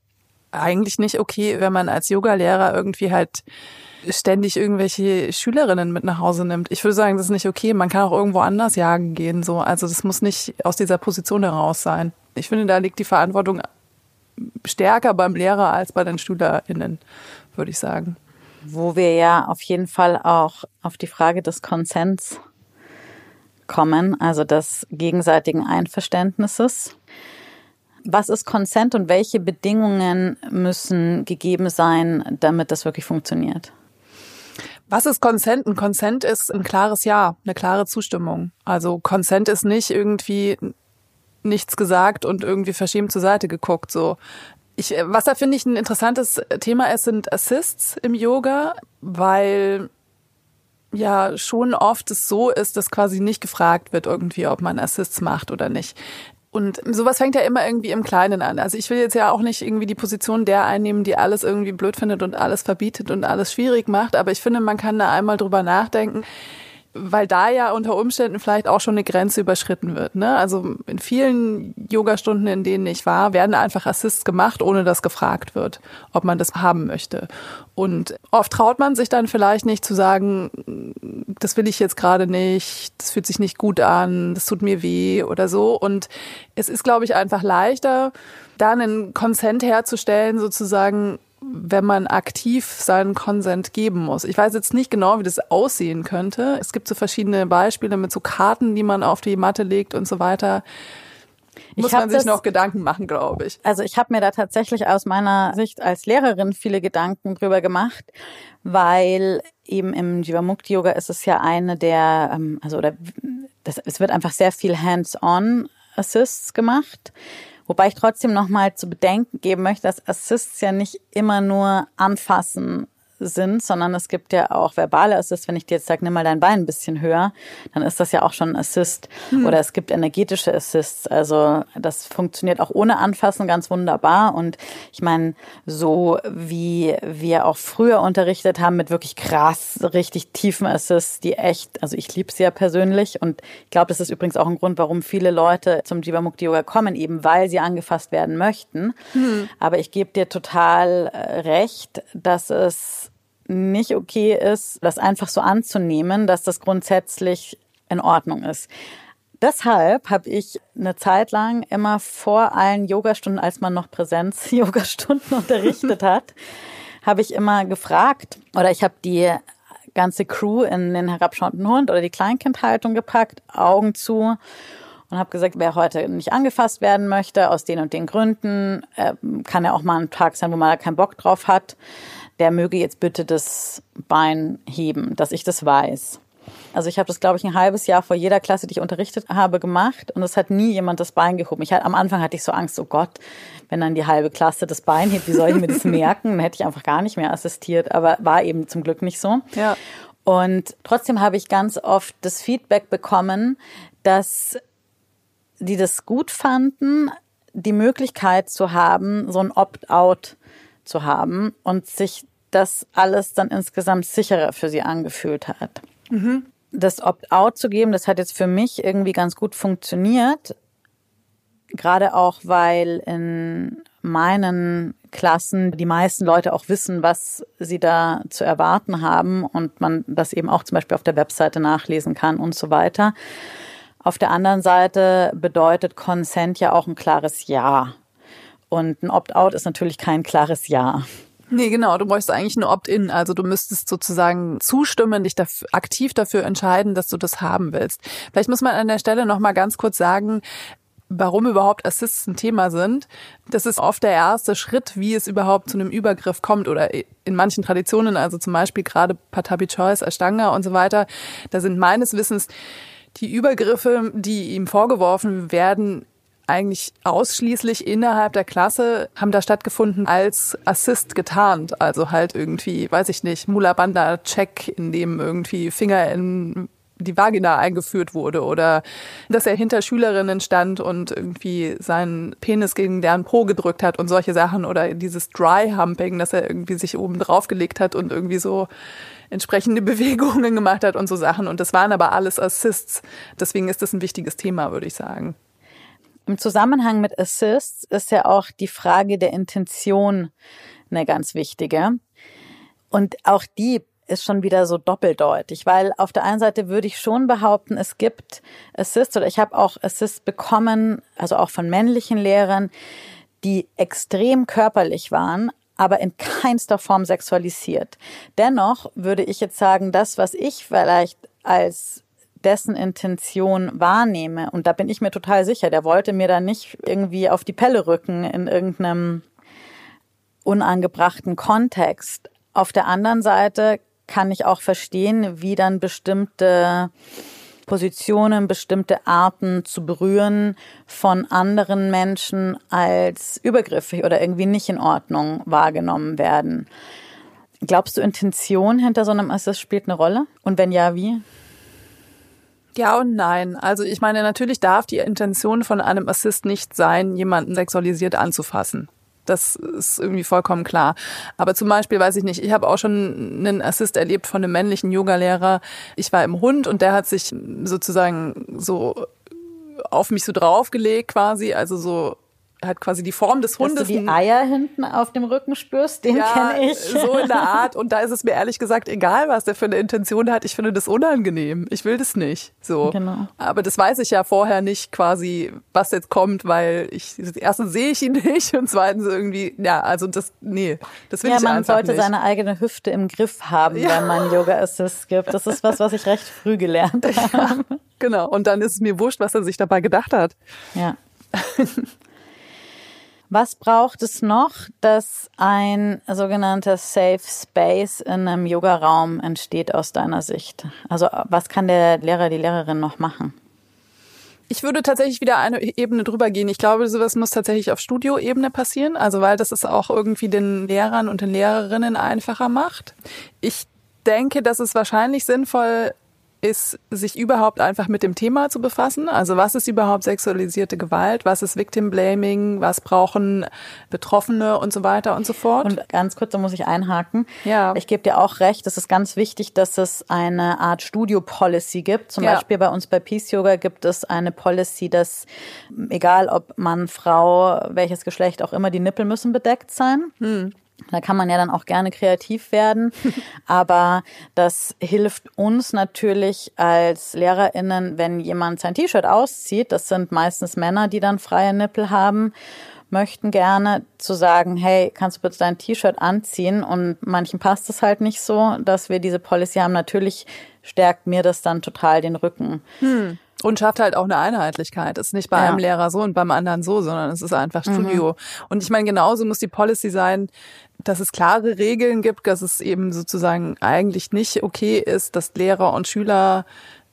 eigentlich nicht okay, wenn man als Yogalehrer irgendwie halt ständig irgendwelche Schülerinnen mit nach Hause nimmt. Ich würde sagen, das ist nicht okay. Man kann auch irgendwo anders jagen gehen, so. Also das muss nicht aus dieser Position heraus sein. Ich finde, da liegt die Verantwortung stärker beim Lehrer als bei den SchülerInnen, würde ich sagen wo wir ja auf jeden Fall auch auf die Frage des Konsens kommen, also des gegenseitigen Einverständnisses. Was ist Consent und welche Bedingungen müssen gegeben sein, damit das wirklich funktioniert? Was ist Consent? Ein Consent ist ein klares Ja, eine klare Zustimmung. Also Consent ist nicht irgendwie nichts gesagt und irgendwie verschämt zur Seite geguckt. So, ich, was da finde ich ein interessantes Thema ist, sind Assists im Yoga, weil ja schon oft es so ist, dass quasi nicht gefragt wird irgendwie, ob man Assists macht oder nicht. Und sowas fängt ja immer irgendwie im Kleinen an. Also ich will jetzt ja auch nicht irgendwie die Position der einnehmen, die alles irgendwie blöd findet und alles verbietet und alles schwierig macht, aber ich finde, man kann da einmal drüber nachdenken weil da ja unter Umständen vielleicht auch schon eine Grenze überschritten wird. Ne? Also in vielen Yogastunden, in denen ich war, werden einfach Assists gemacht, ohne dass gefragt wird, ob man das haben möchte. Und oft traut man sich dann vielleicht nicht zu sagen, das will ich jetzt gerade nicht, das fühlt sich nicht gut an, das tut mir weh oder so. Und es ist, glaube ich, einfach leichter, da einen Konsent herzustellen, sozusagen, wenn man aktiv seinen Konsent geben muss. Ich weiß jetzt nicht genau, wie das aussehen könnte. Es gibt so verschiedene Beispiele mit so Karten, die man auf die Matte legt und so weiter. Muss man sich das, noch Gedanken machen, glaube ich. Also ich habe mir da tatsächlich aus meiner Sicht als Lehrerin viele Gedanken drüber gemacht, weil eben im Jivamukti Yoga ist es ja eine der, ähm, also oder das, es wird einfach sehr viel Hands-on Assists gemacht. Wobei ich trotzdem nochmal zu bedenken geben möchte, dass Assists ja nicht immer nur anfassen sind, sondern es gibt ja auch verbale Assists. Wenn ich dir jetzt sage, nimm mal dein Bein ein bisschen höher, dann ist das ja auch schon ein Assist. Mhm. Oder es gibt energetische Assists. Also das funktioniert auch ohne Anfassen ganz wunderbar. Und ich meine, so wie wir auch früher unterrichtet haben mit wirklich krass, richtig tiefen Assists, die echt, also ich liebe sie ja persönlich. Und ich glaube, das ist übrigens auch ein Grund, warum viele Leute zum Jivamukti Yoga kommen, eben weil sie angefasst werden möchten. Mhm. Aber ich gebe dir total äh, recht, dass es nicht okay ist, das einfach so anzunehmen, dass das grundsätzlich in Ordnung ist. Deshalb habe ich eine Zeit lang immer vor allen Yogastunden, als man noch Präsenz-Yogastunden unterrichtet hat, habe ich immer gefragt oder ich habe die ganze Crew in den herabschauenden Hund oder die Kleinkindhaltung gepackt, Augen zu und habe gesagt, wer heute nicht angefasst werden möchte, aus den und den Gründen, äh, kann ja auch mal ein Tag sein, wo man da keinen Bock drauf hat der möge jetzt bitte das Bein heben, dass ich das weiß. Also ich habe das, glaube ich, ein halbes Jahr vor jeder Klasse, die ich unterrichtet habe, gemacht und es hat nie jemand das Bein gehoben. Ich hatte, am Anfang hatte ich so Angst, oh Gott, wenn dann die halbe Klasse das Bein hebt, wie soll ich mir das merken? Dann hätte ich einfach gar nicht mehr assistiert, aber war eben zum Glück nicht so. Ja. Und trotzdem habe ich ganz oft das Feedback bekommen, dass die das gut fanden, die Möglichkeit zu haben, so ein Opt-out zu haben und sich das alles dann insgesamt sicherer für sie angefühlt hat. Mhm. Das Opt-out zu geben, das hat jetzt für mich irgendwie ganz gut funktioniert. Gerade auch, weil in meinen Klassen die meisten Leute auch wissen, was sie da zu erwarten haben und man das eben auch zum Beispiel auf der Webseite nachlesen kann und so weiter. Auf der anderen Seite bedeutet Consent ja auch ein klares Ja. Und ein Opt-out ist natürlich kein klares Ja. Nee, genau. Du bräuchst eigentlich ein Opt-in. Also du müsstest sozusagen zustimmen, dich dafür, aktiv dafür entscheiden, dass du das haben willst. Vielleicht muss man an der Stelle noch mal ganz kurz sagen, warum überhaupt Assists ein Thema sind. Das ist oft der erste Schritt, wie es überhaupt zu einem Übergriff kommt oder in manchen Traditionen, also zum Beispiel gerade Patabi Choice, Ashtanga und so weiter. Da sind meines Wissens die Übergriffe, die ihm vorgeworfen werden, eigentlich ausschließlich innerhalb der Klasse haben da stattgefunden als Assist getarnt. Also halt irgendwie, weiß ich nicht, Mula Banda Check, in dem irgendwie Finger in die Vagina eingeführt wurde oder dass er hinter Schülerinnen stand und irgendwie seinen Penis gegen deren Po gedrückt hat und solche Sachen oder dieses Dry Humping, dass er irgendwie sich oben draufgelegt hat und irgendwie so entsprechende Bewegungen gemacht hat und so Sachen. Und das waren aber alles Assists. Deswegen ist das ein wichtiges Thema, würde ich sagen. Im Zusammenhang mit Assists ist ja auch die Frage der Intention eine ganz wichtige. Und auch die ist schon wieder so doppeldeutig, weil auf der einen Seite würde ich schon behaupten, es gibt Assists oder ich habe auch Assists bekommen, also auch von männlichen Lehrern, die extrem körperlich waren, aber in keinster Form sexualisiert. Dennoch würde ich jetzt sagen, das, was ich vielleicht als dessen Intention wahrnehme, und da bin ich mir total sicher, der wollte mir da nicht irgendwie auf die Pelle rücken in irgendeinem unangebrachten Kontext. Auf der anderen Seite kann ich auch verstehen, wie dann bestimmte Positionen, bestimmte Arten zu berühren von anderen Menschen als übergriffig oder irgendwie nicht in Ordnung wahrgenommen werden. Glaubst du, Intention hinter so einem Assist spielt eine Rolle? Und wenn ja, wie? Ja und nein. Also ich meine, natürlich darf die Intention von einem Assist nicht sein, jemanden sexualisiert anzufassen. Das ist irgendwie vollkommen klar. Aber zum Beispiel weiß ich nicht, ich habe auch schon einen Assist erlebt von einem männlichen Yogalehrer. Ich war im Hund und der hat sich sozusagen so auf mich so draufgelegt quasi, also so hat quasi die Form des Hundes. Dass du die Eier hinten auf dem Rücken spürst, den ja, kenne ich. So in der Art. Und da ist es mir ehrlich gesagt egal, was der für eine Intention hat. Ich finde das unangenehm. Ich will das nicht. So. Genau. Aber das weiß ich ja vorher nicht quasi, was jetzt kommt, weil ich erstens sehe ich ihn nicht und zweitens irgendwie, ja, also das, nee, das will ja, ich einfach nicht. Ja, man sollte seine eigene Hüfte im Griff haben, ja. wenn man Yoga Assist gibt. Das ist was, was ich recht früh gelernt habe. Ja, genau. Und dann ist es mir wurscht, was er sich dabei gedacht hat. Ja. Was braucht es noch, dass ein sogenannter Safe Space in einem Yoga-Raum entsteht aus deiner Sicht? Also was kann der Lehrer, die Lehrerin noch machen? Ich würde tatsächlich wieder eine Ebene drüber gehen. Ich glaube, sowas muss tatsächlich auf Studioebene passieren, also weil das es auch irgendwie den Lehrern und den Lehrerinnen einfacher macht. Ich denke, dass es wahrscheinlich sinnvoll ist, sich überhaupt einfach mit dem Thema zu befassen. Also was ist überhaupt sexualisierte Gewalt? Was ist Victim Blaming? Was brauchen Betroffene und so weiter und so fort? Und ganz kurz, da muss ich einhaken. Ja. Ich gebe dir auch recht, es ist ganz wichtig, dass es eine Art Studio-Policy gibt. Zum ja. Beispiel bei uns bei Peace Yoga gibt es eine Policy, dass egal ob Mann, Frau, welches Geschlecht auch immer, die Nippel müssen bedeckt sein. Hm. Da kann man ja dann auch gerne kreativ werden. Aber das hilft uns natürlich als LehrerInnen, wenn jemand sein T-Shirt auszieht. Das sind meistens Männer, die dann freie Nippel haben möchten gerne zu sagen, hey, kannst du bitte dein T-Shirt anziehen? Und manchen passt es halt nicht so, dass wir diese Policy haben. Natürlich stärkt mir das dann total den Rücken. Hm. Und schafft halt auch eine Einheitlichkeit. Ist nicht bei ja. einem Lehrer so und beim anderen so, sondern es ist einfach. Studio. Mhm. Und ich meine, genauso muss die Policy sein, dass es klare Regeln gibt, dass es eben sozusagen eigentlich nicht okay ist, dass Lehrer und Schüler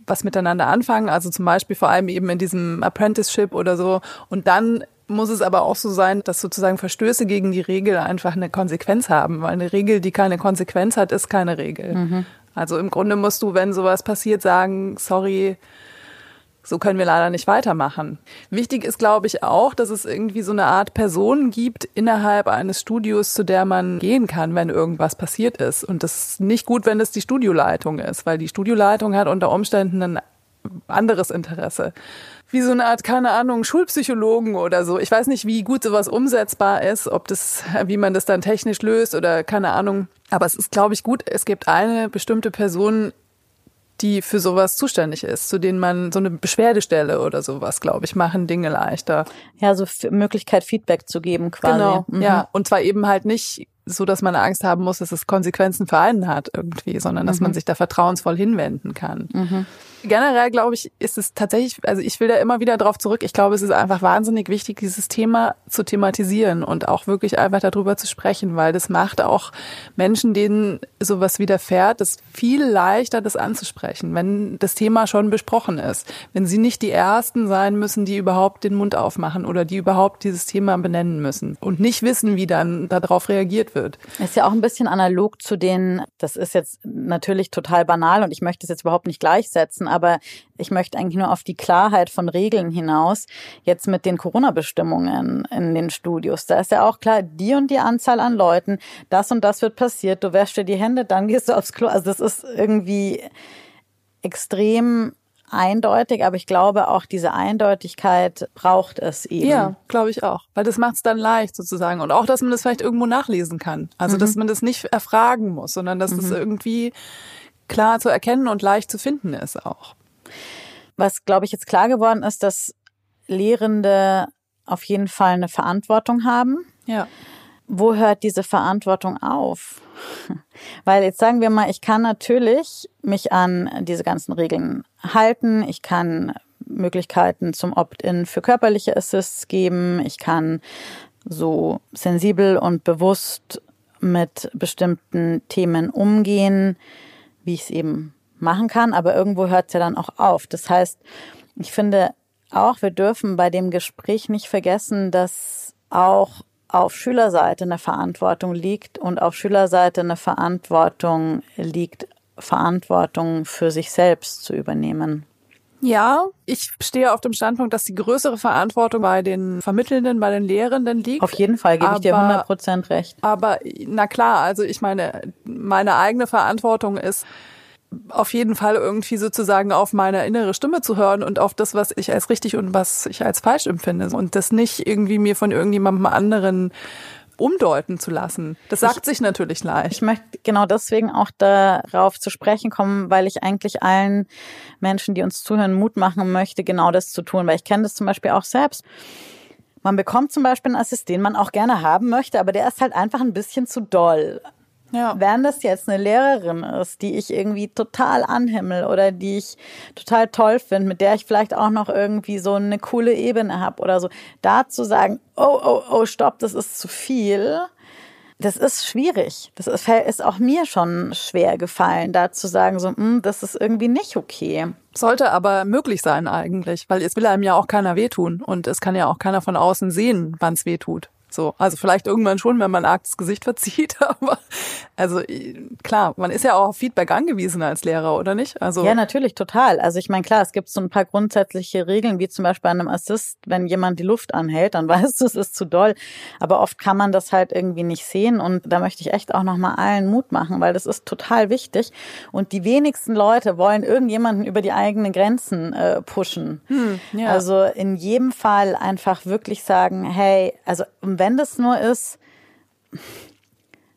was miteinander anfangen, also zum Beispiel vor allem eben in diesem Apprenticeship oder so. Und dann muss es aber auch so sein, dass sozusagen Verstöße gegen die Regel einfach eine Konsequenz haben, weil eine Regel, die keine Konsequenz hat, ist keine Regel. Mhm. Also im Grunde musst du, wenn sowas passiert, sagen, sorry, so können wir leider nicht weitermachen. Wichtig ist, glaube ich, auch, dass es irgendwie so eine Art Person gibt innerhalb eines Studios, zu der man gehen kann, wenn irgendwas passiert ist. Und das ist nicht gut, wenn es die Studioleitung ist, weil die Studioleitung hat unter Umständen ein anderes Interesse. Wie so eine Art, keine Ahnung, Schulpsychologen oder so. Ich weiß nicht, wie gut sowas umsetzbar ist, ob das, wie man das dann technisch löst oder keine Ahnung. Aber es ist, glaube ich, gut, es gibt eine bestimmte Person die für sowas zuständig ist, zu denen man so eine Beschwerdestelle oder sowas, glaube ich, machen Dinge leichter. Ja, so Möglichkeit Feedback zu geben quasi. Genau, mhm. ja. Und zwar eben halt nicht so, dass man Angst haben muss, dass es Konsequenzen für einen hat irgendwie, sondern dass mhm. man sich da vertrauensvoll hinwenden kann. Mhm. Generell glaube ich, ist es tatsächlich, also ich will da immer wieder drauf zurück. Ich glaube, es ist einfach wahnsinnig wichtig, dieses Thema zu thematisieren und auch wirklich einfach darüber zu sprechen, weil das macht auch Menschen, denen sowas widerfährt, es viel leichter, das anzusprechen, wenn das Thema schon besprochen ist. Wenn sie nicht die Ersten sein müssen, die überhaupt den Mund aufmachen oder die überhaupt dieses Thema benennen müssen und nicht wissen, wie dann darauf reagiert wird. Ist ja auch ein bisschen analog zu den, das ist jetzt natürlich total banal und ich möchte es jetzt überhaupt nicht gleichsetzen, aber ich möchte eigentlich nur auf die Klarheit von Regeln hinaus. Jetzt mit den Corona-Bestimmungen in den Studios. Da ist ja auch klar, die und die Anzahl an Leuten, das und das wird passiert. Du wäschst dir die Hände, dann gehst du aufs Klo. Also das ist irgendwie extrem eindeutig, aber ich glaube auch diese Eindeutigkeit braucht es eben. Ja, glaube ich auch, weil das macht es dann leicht sozusagen und auch, dass man das vielleicht irgendwo nachlesen kann. Also, mhm. dass man das nicht erfragen muss, sondern dass mhm. das irgendwie klar zu erkennen und leicht zu finden ist auch. Was, glaube ich, jetzt klar geworden ist, dass Lehrende auf jeden Fall eine Verantwortung haben. Ja. Wo hört diese Verantwortung auf? Weil jetzt sagen wir mal, ich kann natürlich mich an diese ganzen Regeln halten. Ich kann Möglichkeiten zum Opt-in für körperliche Assists geben. Ich kann so sensibel und bewusst mit bestimmten Themen umgehen wie ich es eben machen kann, aber irgendwo hört es ja dann auch auf. Das heißt, ich finde auch, wir dürfen bei dem Gespräch nicht vergessen, dass auch auf Schülerseite eine Verantwortung liegt und auf Schülerseite eine Verantwortung liegt, Verantwortung für sich selbst zu übernehmen. Ja, ich stehe auf dem Standpunkt, dass die größere Verantwortung bei den Vermittelnden, bei den Lehrenden liegt. Auf jeden Fall gebe ich dir 100 Prozent recht. Aber na klar, also ich meine, meine eigene Verantwortung ist, auf jeden Fall irgendwie sozusagen auf meine innere Stimme zu hören und auf das, was ich als richtig und was ich als falsch empfinde. Und das nicht irgendwie mir von irgendjemandem anderen umdeuten zu lassen. Das sagt ich, sich natürlich leicht. Ich möchte genau deswegen auch darauf zu sprechen kommen, weil ich eigentlich allen Menschen, die uns zuhören, Mut machen möchte, genau das zu tun. Weil ich kenne das zum Beispiel auch selbst. Man bekommt zum Beispiel einen Assist, den man auch gerne haben möchte, aber der ist halt einfach ein bisschen zu doll. Ja. Wenn das jetzt eine Lehrerin ist, die ich irgendwie total anhimmel oder die ich total toll finde, mit der ich vielleicht auch noch irgendwie so eine coole Ebene habe oder so, da zu sagen, oh, oh, oh, stopp, das ist zu viel, das ist schwierig. Das ist, ist auch mir schon schwer gefallen, da zu sagen, so, hm, das ist irgendwie nicht okay. Sollte aber möglich sein eigentlich, weil es will einem ja auch keiner wehtun und es kann ja auch keiner von außen sehen, wann es wehtut. So, also vielleicht irgendwann schon, wenn man arg das Gesicht verzieht, aber also klar, man ist ja auch auf Feedback angewiesen als Lehrer, oder nicht? Also ja, natürlich total. Also ich meine, klar, es gibt so ein paar grundsätzliche Regeln, wie zum Beispiel bei einem Assist, wenn jemand die Luft anhält, dann weißt du, es ist zu doll. Aber oft kann man das halt irgendwie nicht sehen und da möchte ich echt auch nochmal allen Mut machen, weil das ist total wichtig. Und die wenigsten Leute wollen irgendjemanden über die eigenen Grenzen äh, pushen. Hm, ja. Also in jedem Fall einfach wirklich sagen, hey, also wenn das nur ist,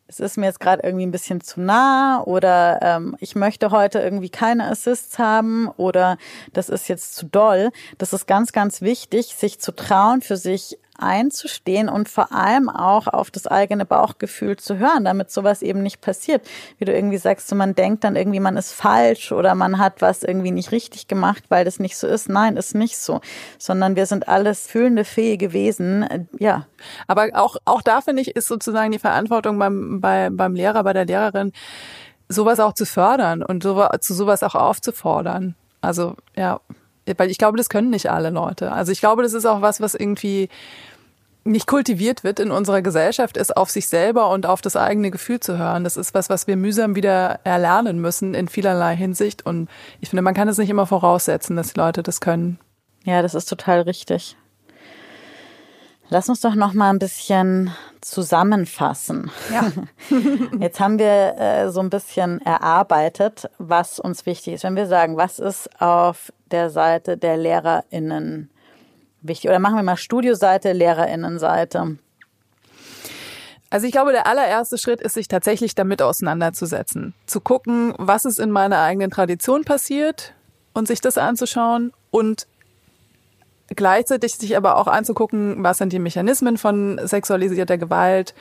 es ist mir jetzt gerade irgendwie ein bisschen zu nah oder ähm, ich möchte heute irgendwie keine Assists haben oder das ist jetzt zu doll. Das ist ganz, ganz wichtig, sich zu trauen, für sich einzustehen und vor allem auch auf das eigene Bauchgefühl zu hören, damit sowas eben nicht passiert. Wie du irgendwie sagst, so man denkt dann irgendwie, man ist falsch oder man hat was irgendwie nicht richtig gemacht, weil das nicht so ist. Nein, ist nicht so, sondern wir sind alles fühlende, fähige Wesen. Ja. Aber auch, auch da finde ich, ist sozusagen die Verantwortung beim, bei, beim Lehrer, bei der Lehrerin, sowas auch zu fördern und so, zu sowas auch aufzufordern. Also, ja, weil ich glaube, das können nicht alle Leute. Also ich glaube, das ist auch was, was irgendwie nicht kultiviert wird in unserer Gesellschaft, ist auf sich selber und auf das eigene Gefühl zu hören. Das ist was, was wir mühsam wieder erlernen müssen in vielerlei Hinsicht. Und ich finde, man kann es nicht immer voraussetzen, dass die Leute das können. Ja, das ist total richtig. Lass uns doch noch mal ein bisschen zusammenfassen. Ja. Jetzt haben wir äh, so ein bisschen erarbeitet, was uns wichtig ist. Wenn wir sagen, was ist auf der Seite der LehrerInnen wichtig? Oder machen wir mal Studioseite, LehrerInnenseite. Also ich glaube, der allererste Schritt ist, sich tatsächlich damit auseinanderzusetzen. Zu gucken, was ist in meiner eigenen Tradition passiert und sich das anzuschauen und gleichzeitig sich aber auch anzugucken, was sind die Mechanismen von sexualisierter Gewalt,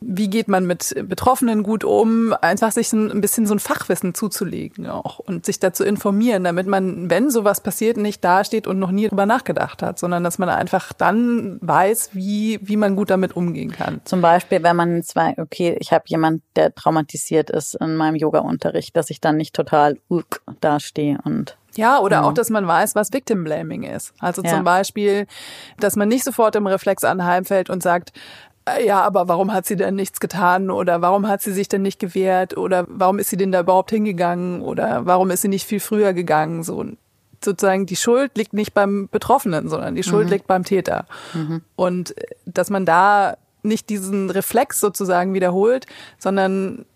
wie geht man mit Betroffenen gut um, einfach sich ein bisschen so ein Fachwissen zuzulegen auch und sich dazu informieren, damit man, wenn sowas passiert, nicht dasteht und noch nie drüber nachgedacht hat, sondern dass man einfach dann weiß, wie, wie man gut damit umgehen kann. Zum Beispiel, wenn man zwei, okay, ich habe jemand, der traumatisiert ist in meinem Yoga-Unterricht, dass ich dann nicht total uh, dastehe und ja, oder ja. auch, dass man weiß, was Victim Blaming ist. Also ja. zum Beispiel, dass man nicht sofort im Reflex anheimfällt und sagt, äh, ja, aber warum hat sie denn nichts getan oder warum hat sie sich denn nicht gewehrt oder warum ist sie denn da überhaupt hingegangen oder warum ist sie nicht viel früher gegangen? So sozusagen die Schuld liegt nicht beim Betroffenen, sondern die Schuld mhm. liegt beim Täter. Mhm. Und äh, dass man da nicht diesen Reflex sozusagen wiederholt, sondern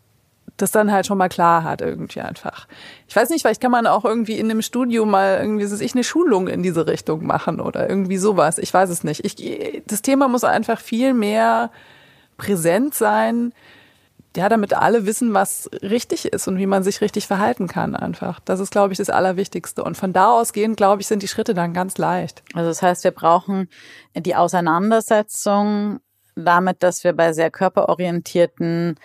das dann halt schon mal klar hat irgendwie einfach. Ich weiß nicht, vielleicht kann man auch irgendwie in einem Studio mal irgendwie, so ich, eine Schulung in diese Richtung machen oder irgendwie sowas. Ich weiß es nicht. Ich, das Thema muss einfach viel mehr präsent sein, ja, damit alle wissen, was richtig ist und wie man sich richtig verhalten kann einfach. Das ist, glaube ich, das Allerwichtigste. Und von da ausgehend, glaube ich, sind die Schritte dann ganz leicht. Also das heißt, wir brauchen die Auseinandersetzung damit, dass wir bei sehr körperorientierten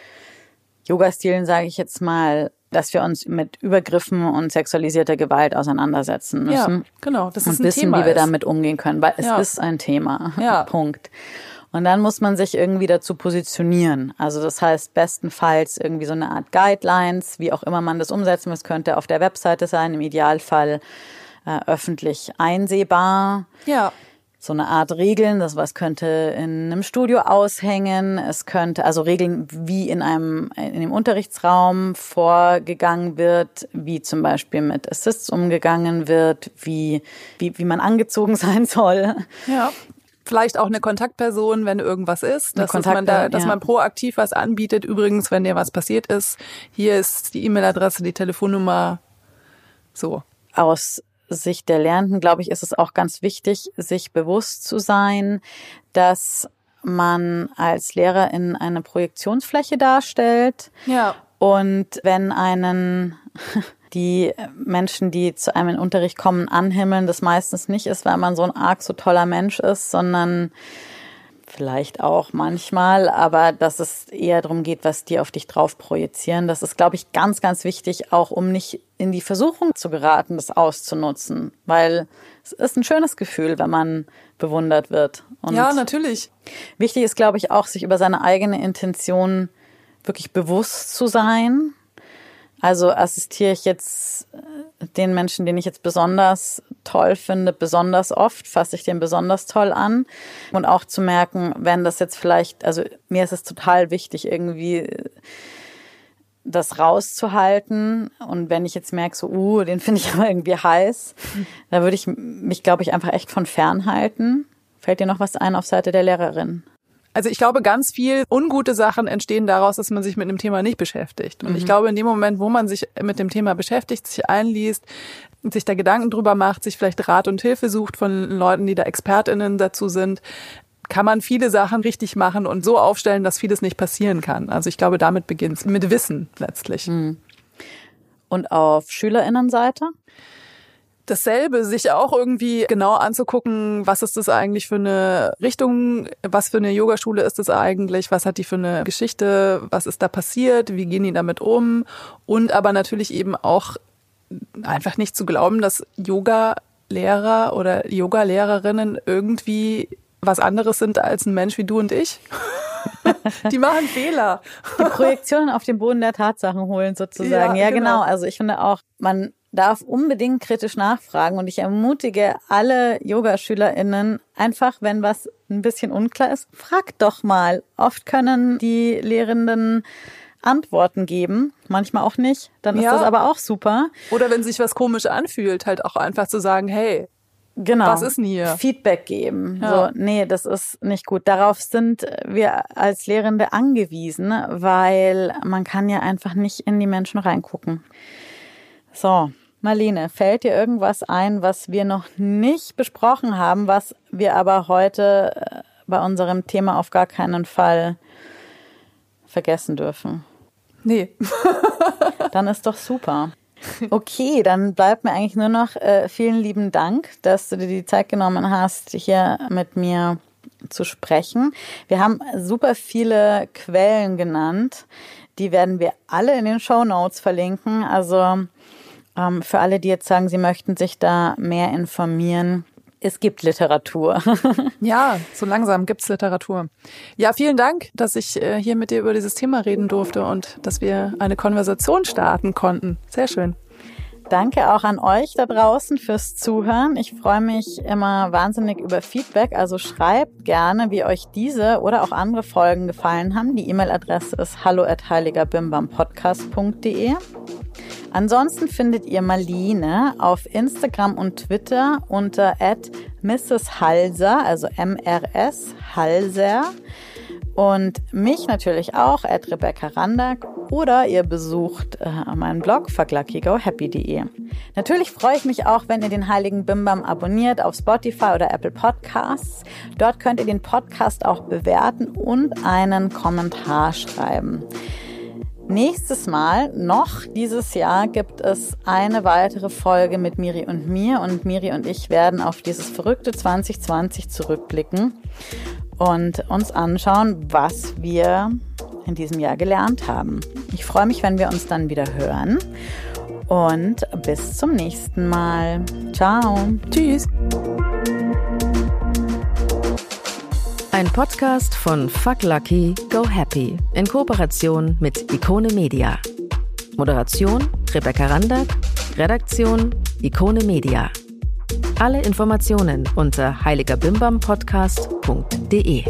Yoga-Stilen, sage ich jetzt mal, dass wir uns mit Übergriffen und sexualisierter Gewalt auseinandersetzen müssen. Ja, genau. Das ist und ein wissen, Thema wie wir ist. damit umgehen können, weil es ja. ist ein Thema. Ja. Punkt. Und dann muss man sich irgendwie dazu positionieren. Also das heißt bestenfalls irgendwie so eine Art Guidelines, wie auch immer man das umsetzen muss, könnte auf der Webseite sein, im Idealfall äh, öffentlich einsehbar. Ja so eine Art Regeln. Das was könnte in einem Studio aushängen. Es könnte also Regeln, wie in einem in dem Unterrichtsraum vorgegangen wird, wie zum Beispiel mit Assists umgegangen wird, wie wie wie man angezogen sein soll. Ja. Vielleicht auch eine Kontaktperson, wenn irgendwas ist, dass, man da, dass ja. man proaktiv was anbietet. Übrigens, wenn dir was passiert ist, hier ist die E-Mail-Adresse, die Telefonnummer. So. Aus Sicht der Lernenden, glaube ich, ist es auch ganz wichtig, sich bewusst zu sein, dass man als Lehrer in eine Projektionsfläche darstellt. Ja. Und wenn einen die Menschen, die zu einem in Unterricht kommen, anhimmeln, das meistens nicht ist, weil man so ein arg so toller Mensch ist, sondern vielleicht auch manchmal, aber dass es eher darum geht, was die auf dich drauf projizieren. Das ist, glaube ich, ganz, ganz wichtig, auch um nicht in die Versuchung zu geraten, das auszunutzen, weil es ist ein schönes Gefühl, wenn man bewundert wird. Und ja, natürlich. Wichtig ist, glaube ich, auch, sich über seine eigene Intention wirklich bewusst zu sein also assistiere ich jetzt äh, den Menschen, den ich jetzt besonders toll finde, besonders oft, fasse ich den besonders toll an. Und auch zu merken, wenn das jetzt vielleicht, also mir ist es total wichtig, irgendwie äh, das rauszuhalten. Und wenn ich jetzt merke, so, uh, den finde ich aber irgendwie heiß, da würde ich mich, glaube ich, einfach echt von fernhalten. Fällt dir noch was ein auf Seite der Lehrerin? Also ich glaube, ganz viel ungute Sachen entstehen daraus, dass man sich mit einem Thema nicht beschäftigt. Und mhm. ich glaube, in dem Moment, wo man sich mit dem Thema beschäftigt, sich einliest, sich da Gedanken drüber macht, sich vielleicht Rat und Hilfe sucht von Leuten, die da ExpertInnen dazu sind, kann man viele Sachen richtig machen und so aufstellen, dass vieles nicht passieren kann. Also ich glaube, damit beginnt es, mit Wissen letztlich. Mhm. Und auf SchülerInnenseite? Dasselbe, sich auch irgendwie genau anzugucken, was ist das eigentlich für eine Richtung, was für eine Yogaschule ist das eigentlich, was hat die für eine Geschichte, was ist da passiert, wie gehen die damit um und aber natürlich eben auch einfach nicht zu glauben, dass Yoga-Lehrer oder Yoga-Lehrerinnen irgendwie was anderes sind als ein Mensch wie du und ich. die machen Fehler. Die Projektionen auf den Boden der Tatsachen holen sozusagen. Ja, ja genau. genau. Also ich finde auch, man darf unbedingt kritisch nachfragen und ich ermutige alle Yogaschülerinnen einfach, wenn was ein bisschen unklar ist, fragt doch mal. Oft können die Lehrenden Antworten geben, manchmal auch nicht. Dann ist ja. das aber auch super. Oder wenn sich was komisch anfühlt, halt auch einfach zu sagen, hey, Genau. Was ist denn hier? Feedback geben. Ja. So, nee, das ist nicht gut. Darauf sind wir als Lehrende angewiesen, weil man kann ja einfach nicht in die Menschen reingucken. So, Marlene, fällt dir irgendwas ein, was wir noch nicht besprochen haben, was wir aber heute äh, bei unserem Thema auf gar keinen Fall vergessen dürfen? Nee. dann ist doch super. Okay, dann bleibt mir eigentlich nur noch äh, vielen lieben Dank, dass du dir die Zeit genommen hast, hier mit mir zu sprechen. Wir haben super viele Quellen genannt. Die werden wir alle in den Show Notes verlinken. Also ähm, für alle, die jetzt sagen, sie möchten sich da mehr informieren, es gibt Literatur. ja, so langsam gibt's Literatur. Ja, vielen Dank, dass ich äh, hier mit dir über dieses Thema reden durfte und dass wir eine Konversation starten konnten. Sehr schön. Danke auch an euch da draußen fürs Zuhören. Ich freue mich immer wahnsinnig über Feedback. Also schreibt gerne, wie euch diese oder auch andere Folgen gefallen haben. Die E-Mail-Adresse ist hallo at heiligerbimbampodcast.de. Ansonsten findet ihr Marlene auf Instagram und Twitter unter Mrs. Halser, also MRS Halser. Und mich natürlich auch, at Rebecca Randack. Oder ihr besucht äh, meinen Blog fuckluckygohappy.de. Natürlich freue ich mich auch, wenn ihr den Heiligen Bimbam abonniert auf Spotify oder Apple Podcasts. Dort könnt ihr den Podcast auch bewerten und einen Kommentar schreiben. Nächstes Mal, noch dieses Jahr, gibt es eine weitere Folge mit Miri und mir und Miri und ich werden auf dieses verrückte 2020 zurückblicken und uns anschauen, was wir in diesem Jahr gelernt haben. Ich freue mich, wenn wir uns dann wieder hören und bis zum nächsten Mal. Ciao. Tschüss. Ein Podcast von Fuck Lucky, Go Happy in Kooperation mit Ikone Media. Moderation Rebecca Randack, Redaktion Ikone Media. Alle Informationen unter heiligerbimbampodcast.de.